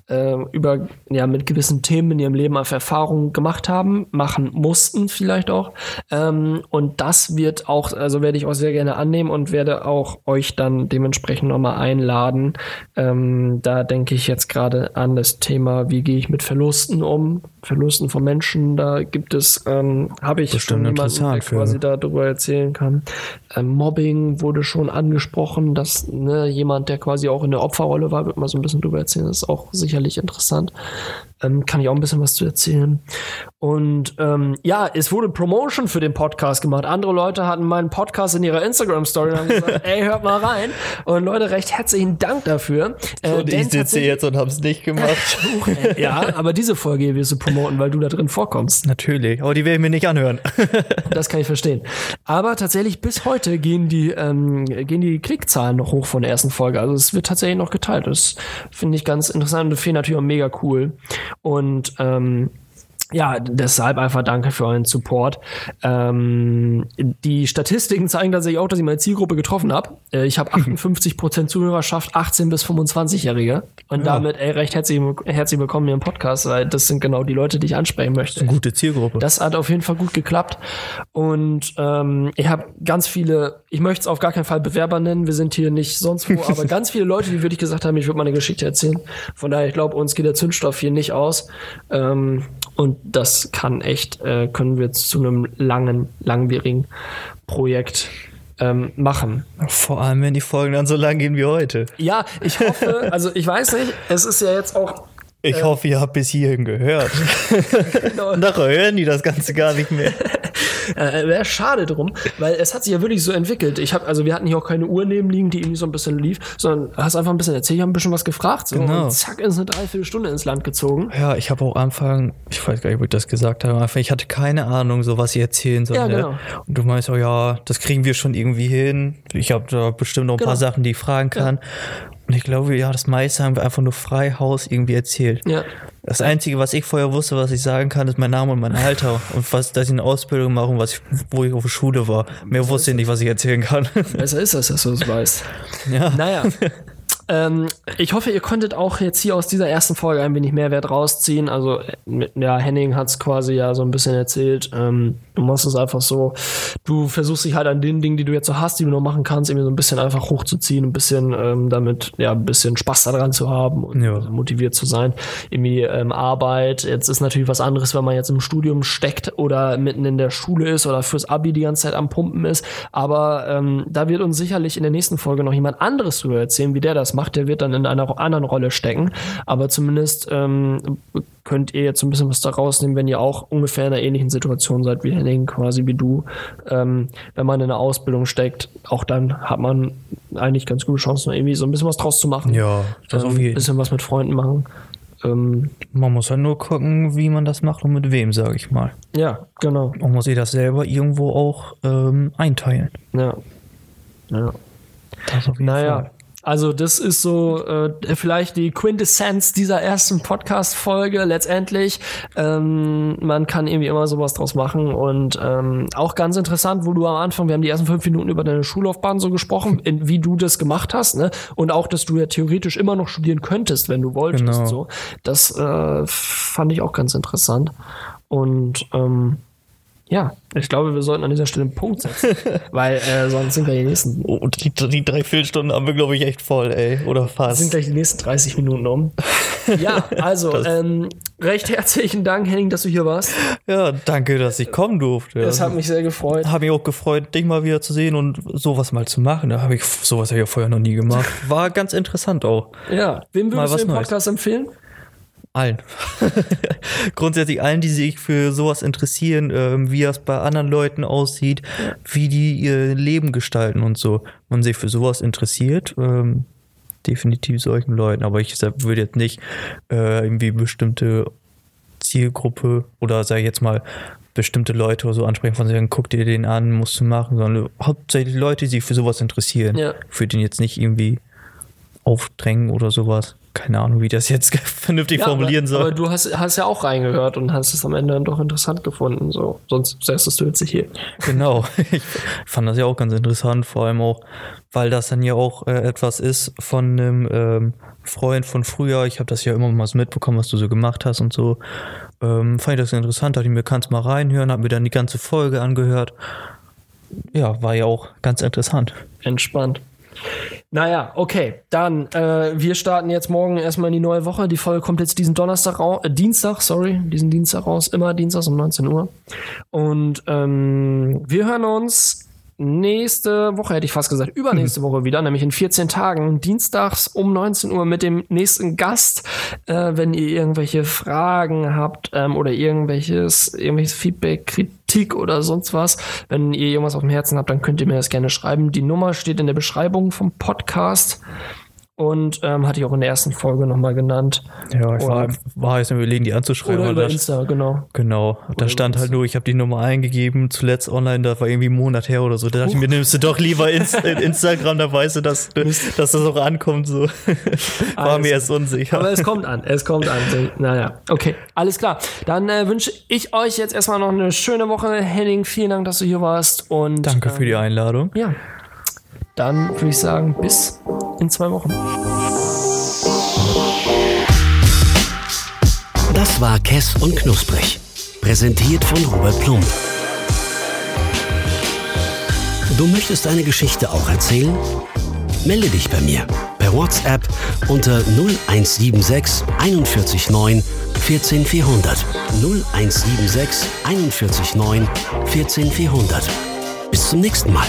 äh, über ja mit gewissen Themen in ihrem Leben einfach Erfahrungen gemacht haben, machen mussten vielleicht auch. Ähm, und das wird auch, also werde ich auch sehr gerne annehmen und werde auch euch dann dementsprechend nochmal einladen. Ähm, da denke ich jetzt gerade an das Thema, wie gehe ich mit Verlusten um, Verlusten von Menschen. Da gibt es, ähm, habe ich Bestimmt schon jemanden, der für- quasi darüber erzählen kann. Ähm, Mobbing wurde schon angesprochen, dass ne, jemand, der quasi auch in der Opferrolle war, wird mal so ein bisschen drüber erzählen. Das ist auch sicherlich interessant. Ähm, kann ich auch ein bisschen was zu erzählen. Und ähm, ja, es wurde Promotion für den Podcast gemacht. Andere Leute hatten meinen Podcast in ihrer Instagram-Story und haben gesagt, ey, hört mal rein. Und Leute, recht herzlichen Dank dafür. Äh, denn tatsächlich- jetzt und hab's nicht gemacht. ja, aber diese Folge wirst du promoten, weil du da drin vorkommst. Natürlich, aber die will ich mir nicht anhören. Das kann ich verstehen. Aber tatsächlich bis heute gehen die, ähm, gehen die Klickzahlen noch hoch von der ersten Folge. Also es wird tatsächlich noch geteilt. Das finde ich ganz interessant und finde natürlich auch mega cool. Und ähm, ja, deshalb einfach danke für euren Support. Ähm, die Statistiken zeigen tatsächlich auch, dass ich meine Zielgruppe getroffen habe. Äh, ich habe 58% Zuhörerschaft, 18 bis 25-Jährige. Und damit ey, recht herzlich, herzlich willkommen hier im Podcast, weil das sind genau die Leute, die ich ansprechen möchte. Gute Zielgruppe. Das hat auf jeden Fall gut geklappt. Und ähm, ich habe ganz viele, ich möchte es auf gar keinen Fall Bewerber nennen, wir sind hier nicht sonst wo, aber ganz viele Leute, die wirklich gesagt haben, ich würde meine Geschichte erzählen. Von daher, ich glaube, uns geht der Zündstoff hier nicht aus. Ähm, und das kann echt, äh, können wir jetzt zu einem langen, langwierigen Projekt ähm, machen. Vor allem, wenn die Folgen dann so lang gehen wie heute. Ja, ich hoffe, also ich weiß nicht, es ist ja jetzt auch Ich hoffe, ihr habt bis hierhin gehört. Und nachher hören die das Ganze gar nicht mehr. Äh, Wäre schade drum, weil es hat sich ja wirklich so entwickelt. Ich habe, also wir hatten hier auch keine Uhr neben liegen, die irgendwie so ein bisschen lief, sondern hast einfach ein bisschen erzählt, ich habe ein bisschen was gefragt, so Genau. und zack ist eine Dreiviertelstunde ins Land gezogen. Ja, ich habe auch Anfang, ich weiß gar nicht, wo ich das gesagt habe, am Anfang, ich hatte keine Ahnung, so was ich erzählen soll. Ja, ne? genau. Und du meinst, oh ja, das kriegen wir schon irgendwie hin. Ich habe da bestimmt noch ein Genau. paar Sachen, die ich fragen kann. Und ich glaube, ja, das meiste haben wir einfach nur frei Haus irgendwie erzählt. Ja. Das Einzige, was ich vorher wusste, was ich sagen kann, ist mein Name und mein Alter. und was, dass ich eine Ausbildung mache und was ich, wo ich auf der Schule war. Mehr wusste ich nicht, was ich erzählen kann. Besser ist das, dass du es weißt. ja. Naja. Ähm, ich hoffe, ihr konntet auch jetzt hier aus dieser ersten Folge ein wenig Mehrwert rausziehen. Also, äh, ja, Henning hat es quasi ja so ein bisschen erzählt. Ähm, du machst es einfach so. Du versuchst dich halt an den Dingen, die du jetzt so hast, die du noch machen kannst, irgendwie so ein bisschen einfach hochzuziehen, ein bisschen ähm, damit, ja, ein bisschen Spaß daran zu haben und Ja. motiviert zu sein. Irgendwie ähm, Arbeit. Jetzt ist natürlich was anderes, wenn man jetzt im Studium steckt oder mitten in der Schule ist oder fürs Abi die ganze Zeit am Pumpen ist. Aber ähm, da wird uns sicherlich in der nächsten Folge noch jemand anderes drüber erzählen, wie der das macht. Der wird dann in einer anderen Rolle stecken. Aber zumindest ähm, könnt ihr jetzt so ein bisschen was da rausnehmen, wenn ihr auch ungefähr in einer ähnlichen Situation seid wie Henning, quasi wie du. Ähm, wenn man in einer Ausbildung steckt, auch dann hat man eigentlich ganz gute Chancen, irgendwie so ein bisschen was draus zu machen. Ja, das ähm, auf ein jeden bisschen was mit Freunden machen. Ähm, Man muss halt nur gucken, wie man das macht und mit wem, sage ich mal. ja, genau. Man muss sich das selber irgendwo auch ähm, einteilen. Ja. ja. Das auf jeden Naja. Fall. Also das ist so äh, vielleicht die Quintessenz dieser ersten Podcast-Folge letztendlich. Ähm, man kann irgendwie immer sowas draus machen und ähm, auch ganz interessant, wo du am Anfang, wir haben die ersten fünf Minuten über deine Schullaufbahn so gesprochen, in, wie du das gemacht hast, ne? Und auch, dass du ja theoretisch immer noch studieren könntest, wenn du wolltest. Genau. So, das äh, fand ich auch ganz interessant und ähm, ja, ich glaube, wir sollten an dieser Stelle einen Punkt setzen, weil äh, sonst sind wir die nächsten Oh, und die, die drei Viertelstunden haben wir, glaube ich, echt voll, ey. Oder fast. sind gleich die nächsten 30 Minuten um. Ja, also ähm, recht herzlichen Dank, Henning, dass du hier warst. ja, danke, dass ich kommen durfte. Das hat mich sehr gefreut. Habe mich auch gefreut, dich mal wieder zu sehen und sowas mal zu machen. Da habe ich sowas ja vorher noch nie gemacht. War ganz interessant auch. Ja, wem Mal würdest du was den Neues. Podcast empfehlen? Allen. Grundsätzlich allen, die sich für sowas interessieren, ähm, wie das bei anderen Leuten aussieht, wie die ihr Leben gestalten und so. Man sich für sowas interessiert, ähm, definitiv solchen Leuten. Aber ich würde jetzt nicht äh, irgendwie bestimmte Zielgruppe oder sag ich jetzt mal bestimmte Leute oder so ansprechen von sagen, guck dir den an, musst du machen, sondern hauptsächlich Leute, die sich für sowas interessieren. Ja. Für den jetzt nicht irgendwie aufdrängen oder sowas. Keine Ahnung, wie das jetzt vernünftig Ja, formulieren aber, soll. Aber du hast, hast ja auch reingehört und hast es am Ende dann doch interessant gefunden. So. Sonst säßest du jetzt nicht hier. Genau. Ich fand das ja auch ganz interessant, vor allem auch, weil das dann ja auch äh, etwas ist von einem ähm, Freund von früher. Ich habe das ja immer mal so mitbekommen, was du so gemacht hast und so. Ähm, fand ich das interessant, dachte ich mir, kannst mal reinhören, hab mir dann die ganze Folge angehört. Ja, war ja auch ganz interessant. Entspannt. Naja, okay. Dann, äh, wir starten jetzt morgen erstmal in die neue Woche. Die Folge kommt jetzt diesen Donnerstag raus, äh, Dienstag, sorry, diesen Dienstag raus, immer Dienstags um 19 Uhr. Und ähm, wir hören uns nächste Woche, hätte ich fast gesagt, übernächste Woche wieder, nämlich in 14 Tagen, dienstags um 19 Uhr mit dem nächsten Gast. Äh, wenn ihr irgendwelche Fragen habt ähm, oder irgendwelches, irgendwelches Feedback, Kritik oder sonst was, wenn ihr irgendwas auf dem Herzen habt, dann könnt ihr mir das gerne schreiben. Die Nummer steht in der Beschreibung vom Podcast. Und ähm, hatte ich auch in der ersten Folge nochmal genannt. Ja, ich war, Oder- war jetzt überlegen, die anzuschreiben. Oder über das- Insta, genau. Genau, da stand halt nur, ich habe die Nummer eingegeben, zuletzt online, das war irgendwie einen Monat her oder so. Da dachte ich mir, nimmst du doch lieber Inst Instagram, da weißt du, dass, dass das auch ankommt. So. War Alles mir erst unsicher. Aber es kommt an, es kommt an. Naja, okay, alles klar. Dann äh, wünsche ich euch jetzt erstmal noch eine schöne Woche. Henning, vielen Dank, dass du hier warst. Und Danke für die Einladung. Ja. Dann würde ich sagen, bis in zwei Wochen. Das war Kess und Knusprig. Präsentiert von Robert Plump. Du möchtest eine Geschichte auch erzählen? Melde dich bei mir per WhatsApp unter 0176 41 9 14 400. 0176 41 9 14 400. Bis zum nächsten Mal.